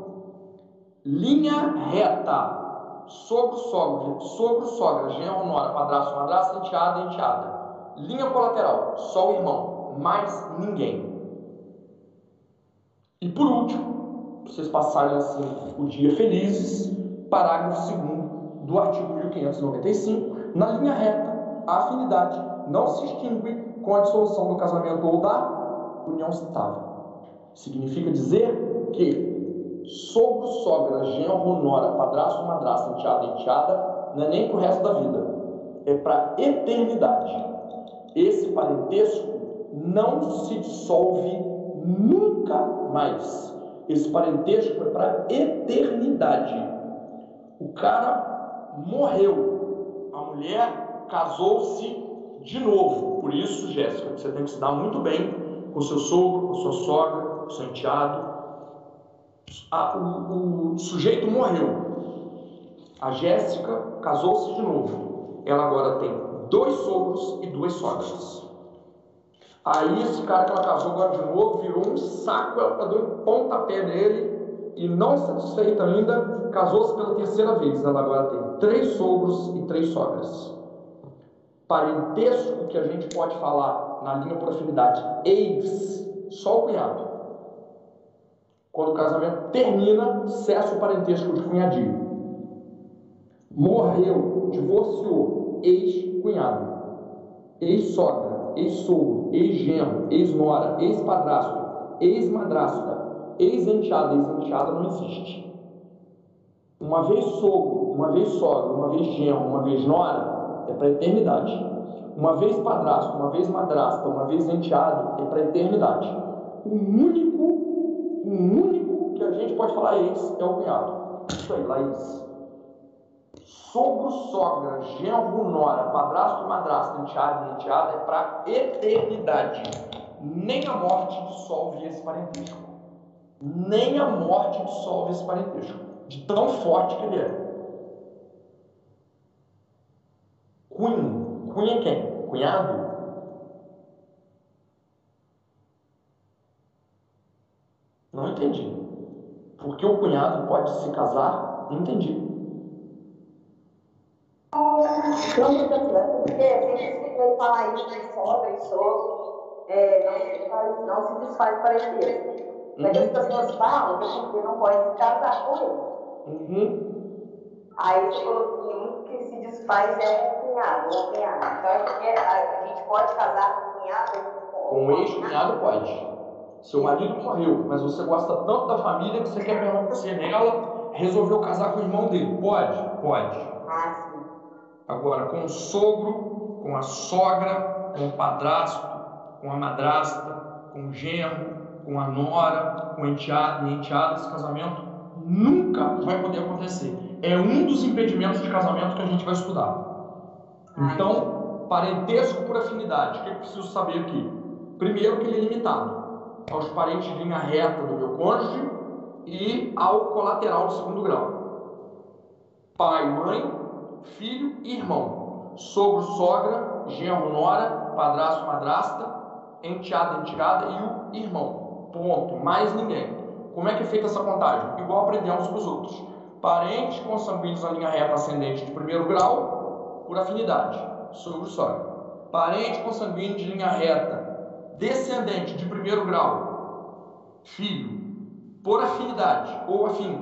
Linha reta sogro, sogra, sogro, sogra, genro, nora, padrasto, madrasta, enteada, enteada. Linha colateral, só o irmão, mais ninguém. E por último, vocês passarem assim o dia felizes, parágrafo 2 do artigo 1595, na linha reta, a afinidade não se extingue com a dissolução do casamento ou da união estável. Significa dizer que sogro, sogra, genro, nora, padrasto, madrasta, enteada, enteada, não é nem para o resto da vida, é para eternidade. Esse parentesco não se dissolve nunca mais. Esse parentesco é para eternidade. O cara morreu, a mulher casou-se de novo. Por isso, Jéssica, você tem que se dar muito bem com seu sogro, com sua sogra, enteado, a, o, o sujeito morreu. A Jéssica casou-se de novo. Ela agora tem dois sogros e duas sogras. Aí esse cara que ela casou agora de novo virou um saco, ela tá dando um pontapé nele e não satisfeita ainda, casou-se pela terceira vez. Ela agora tem três sogros e três sogras. Parentesco que a gente pode falar na linha por afinidade, ex, só o cunhado. Quando o casamento termina, cessa o parentesco de cunhadinho. Morreu, divorciou, ex-cunhado, ex-sogra, ex-sogro, ex-genro, ex-nora, ex-padrasto, ex-madrasta, ex-enteada, ex-enteada não existe. Uma vez sogro, uma vez sogra, uma vez genro, uma vez nora, é para a eternidade. Uma vez padrasto, uma vez madrasta, uma vez enteado, é para a eternidade. O único, o único que a gente pode falar ex é o cunhado. Isso aí, Laís. Sogro, sogra, genro, nora, padrasto, madrasta, enteado enteada é para eternidade. Nem a morte dissolve esse parentesco. Nem a morte dissolve esse parentesco. De tão forte que ele é. Cunho. Cunho é quem? Cunhado? Não entendi. Porque o cunhado pode se casar? Não entendi. Não, porque que falar isso de sogra e sogro não, se desfaz parecer. Mas uhum. as pessoas falam que você não pode se casar com ele. Uhum. Aí você falou que um que se desfaz é cunhado ou cunhado. Então é porque a, gente pode casar com cunhado com um ex-cunhado pode. Seu marido morreu, mas você gosta tanto da família que você quer permanecer nela, resolveu casar com o irmão dele. Pode? Pode. Ah. Agora, com o sogro, com a sogra, com o padrasto, com a madrasta, com o genro, com a nora, com o enteado e enteada, esse casamento nunca vai poder acontecer. É um dos impedimentos de casamento que a gente vai estudar. Então, parentesco por afinidade, o que eu preciso saber aqui? Primeiro, que ele é limitado aos parentes de linha reta do meu cônjuge e ao colateral de segundo grau. Pai, mãe, filho e irmão. Sogro, sogra, genro, nora, padrasto, madrasta, enteada, enteada e o irmão. Ponto. Mais ninguém. Como é que é feita essa contagem? Igual aprendemos com os outros. Parentes consanguíneos na linha reta ascendente de primeiro grau, por afinidade. Sogro sogra. Parente consanguíneo de linha reta descendente de primeiro grau, filho, por afinidade ou afim,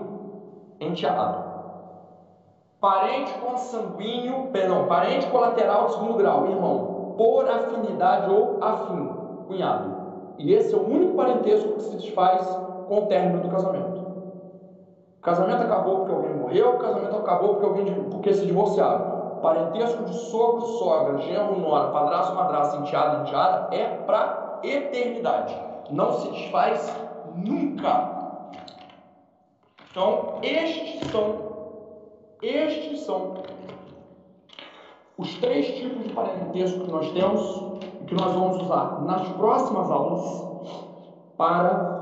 enteado. Parente consanguíneo, perdão, parente colateral de segundo grau, irmão, por afinidade ou afim cunhado. E esse é o único parentesco que se desfaz com o término do casamento. O casamento acabou porque alguém morreu, o casamento acabou porque alguém porque se divorciaram. Parentesco de sogro, sogra, genro, nora, padrasto, madrasta, enteado, enteada é para eternidade. Não se desfaz nunca. Então, estes são estes são os três tipos de parentesco que nós temos que nós vamos usar nas próximas aulas para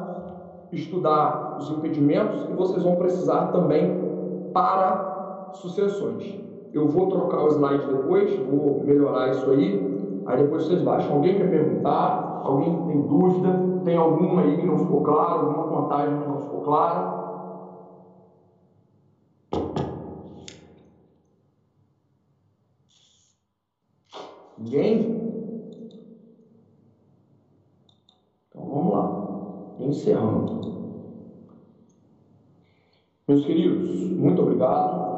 estudar os impedimentos e vocês vão precisar também para sucessões. Eu vou trocar o slide depois, vou melhorar isso aí, aí depois vocês baixam. Alguém quer perguntar? Alguém tem dúvida? Tem alguma aí que não ficou claro? Alguma contagem que não ficou clara? Ninguém? encerrando. Meus queridos, muito obrigado.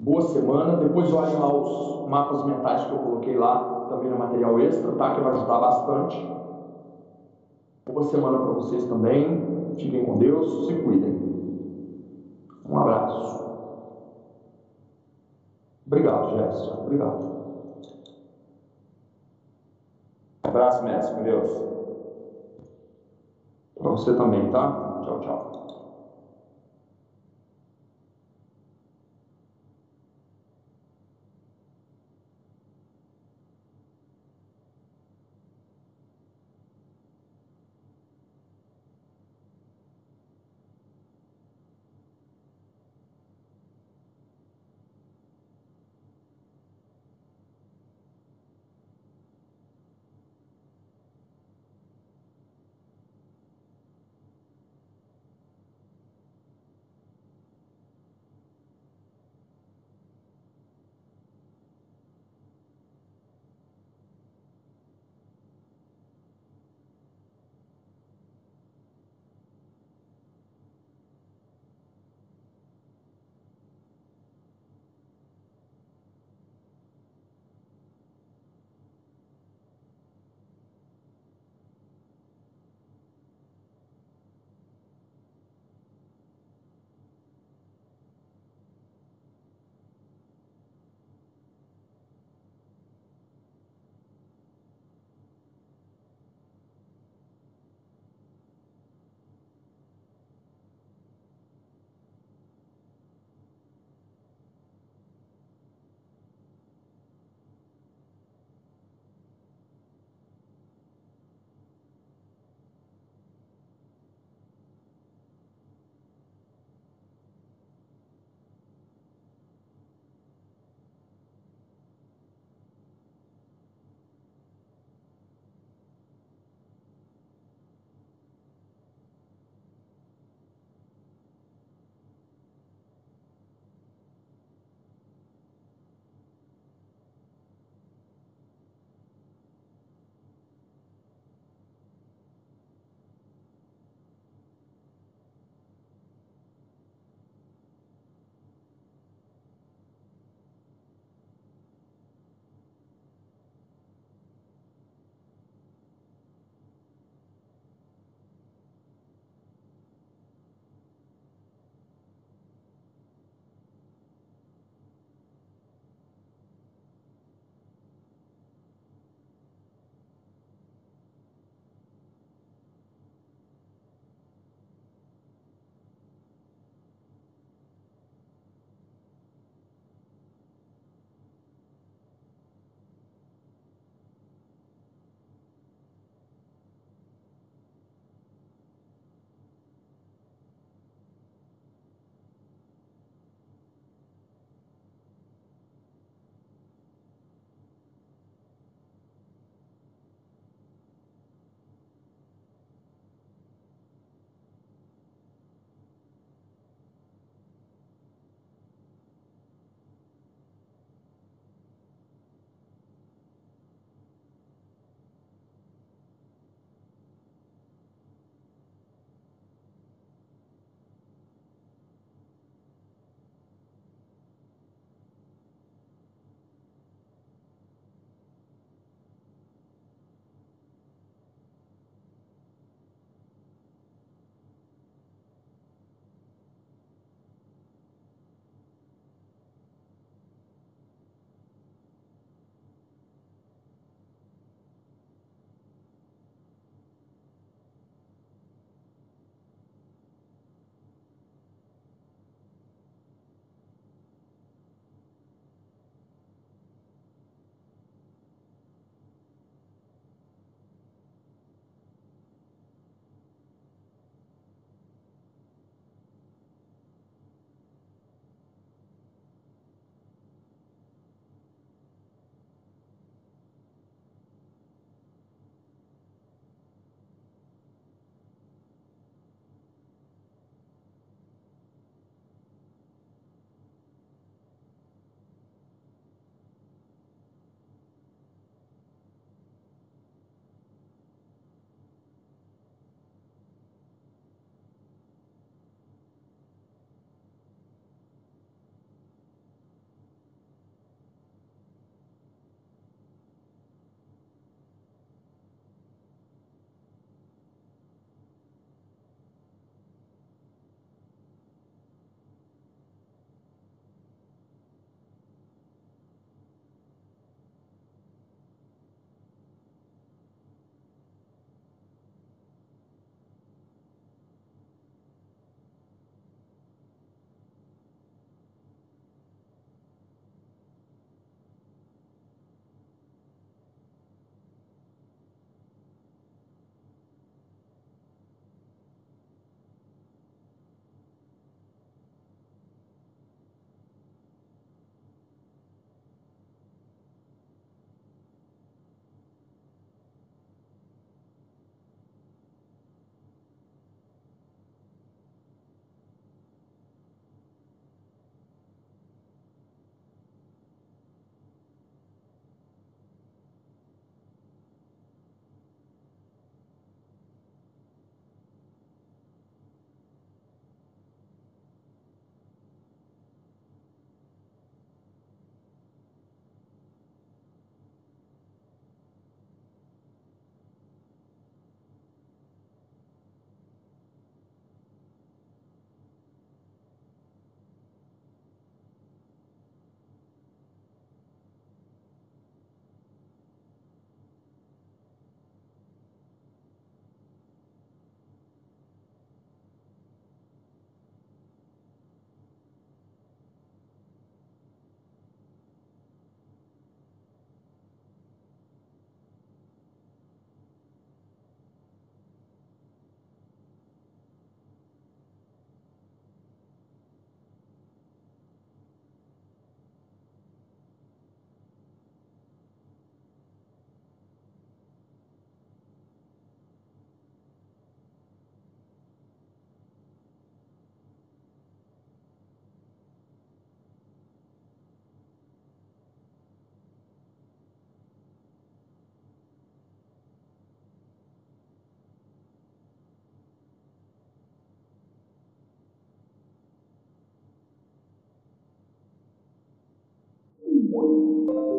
Boa semana. Depois olhem lá os mapas mentais que eu coloquei lá, também no material extra, tá? Que vai ajudar bastante. Boa semana para vocês também. Fiquem com Deus, se cuidem. Um abraço. Obrigado, Jéssica. Obrigado. Um abraço, mestre. Com Deus. Para você também, tá? Tchau, tchau. thank you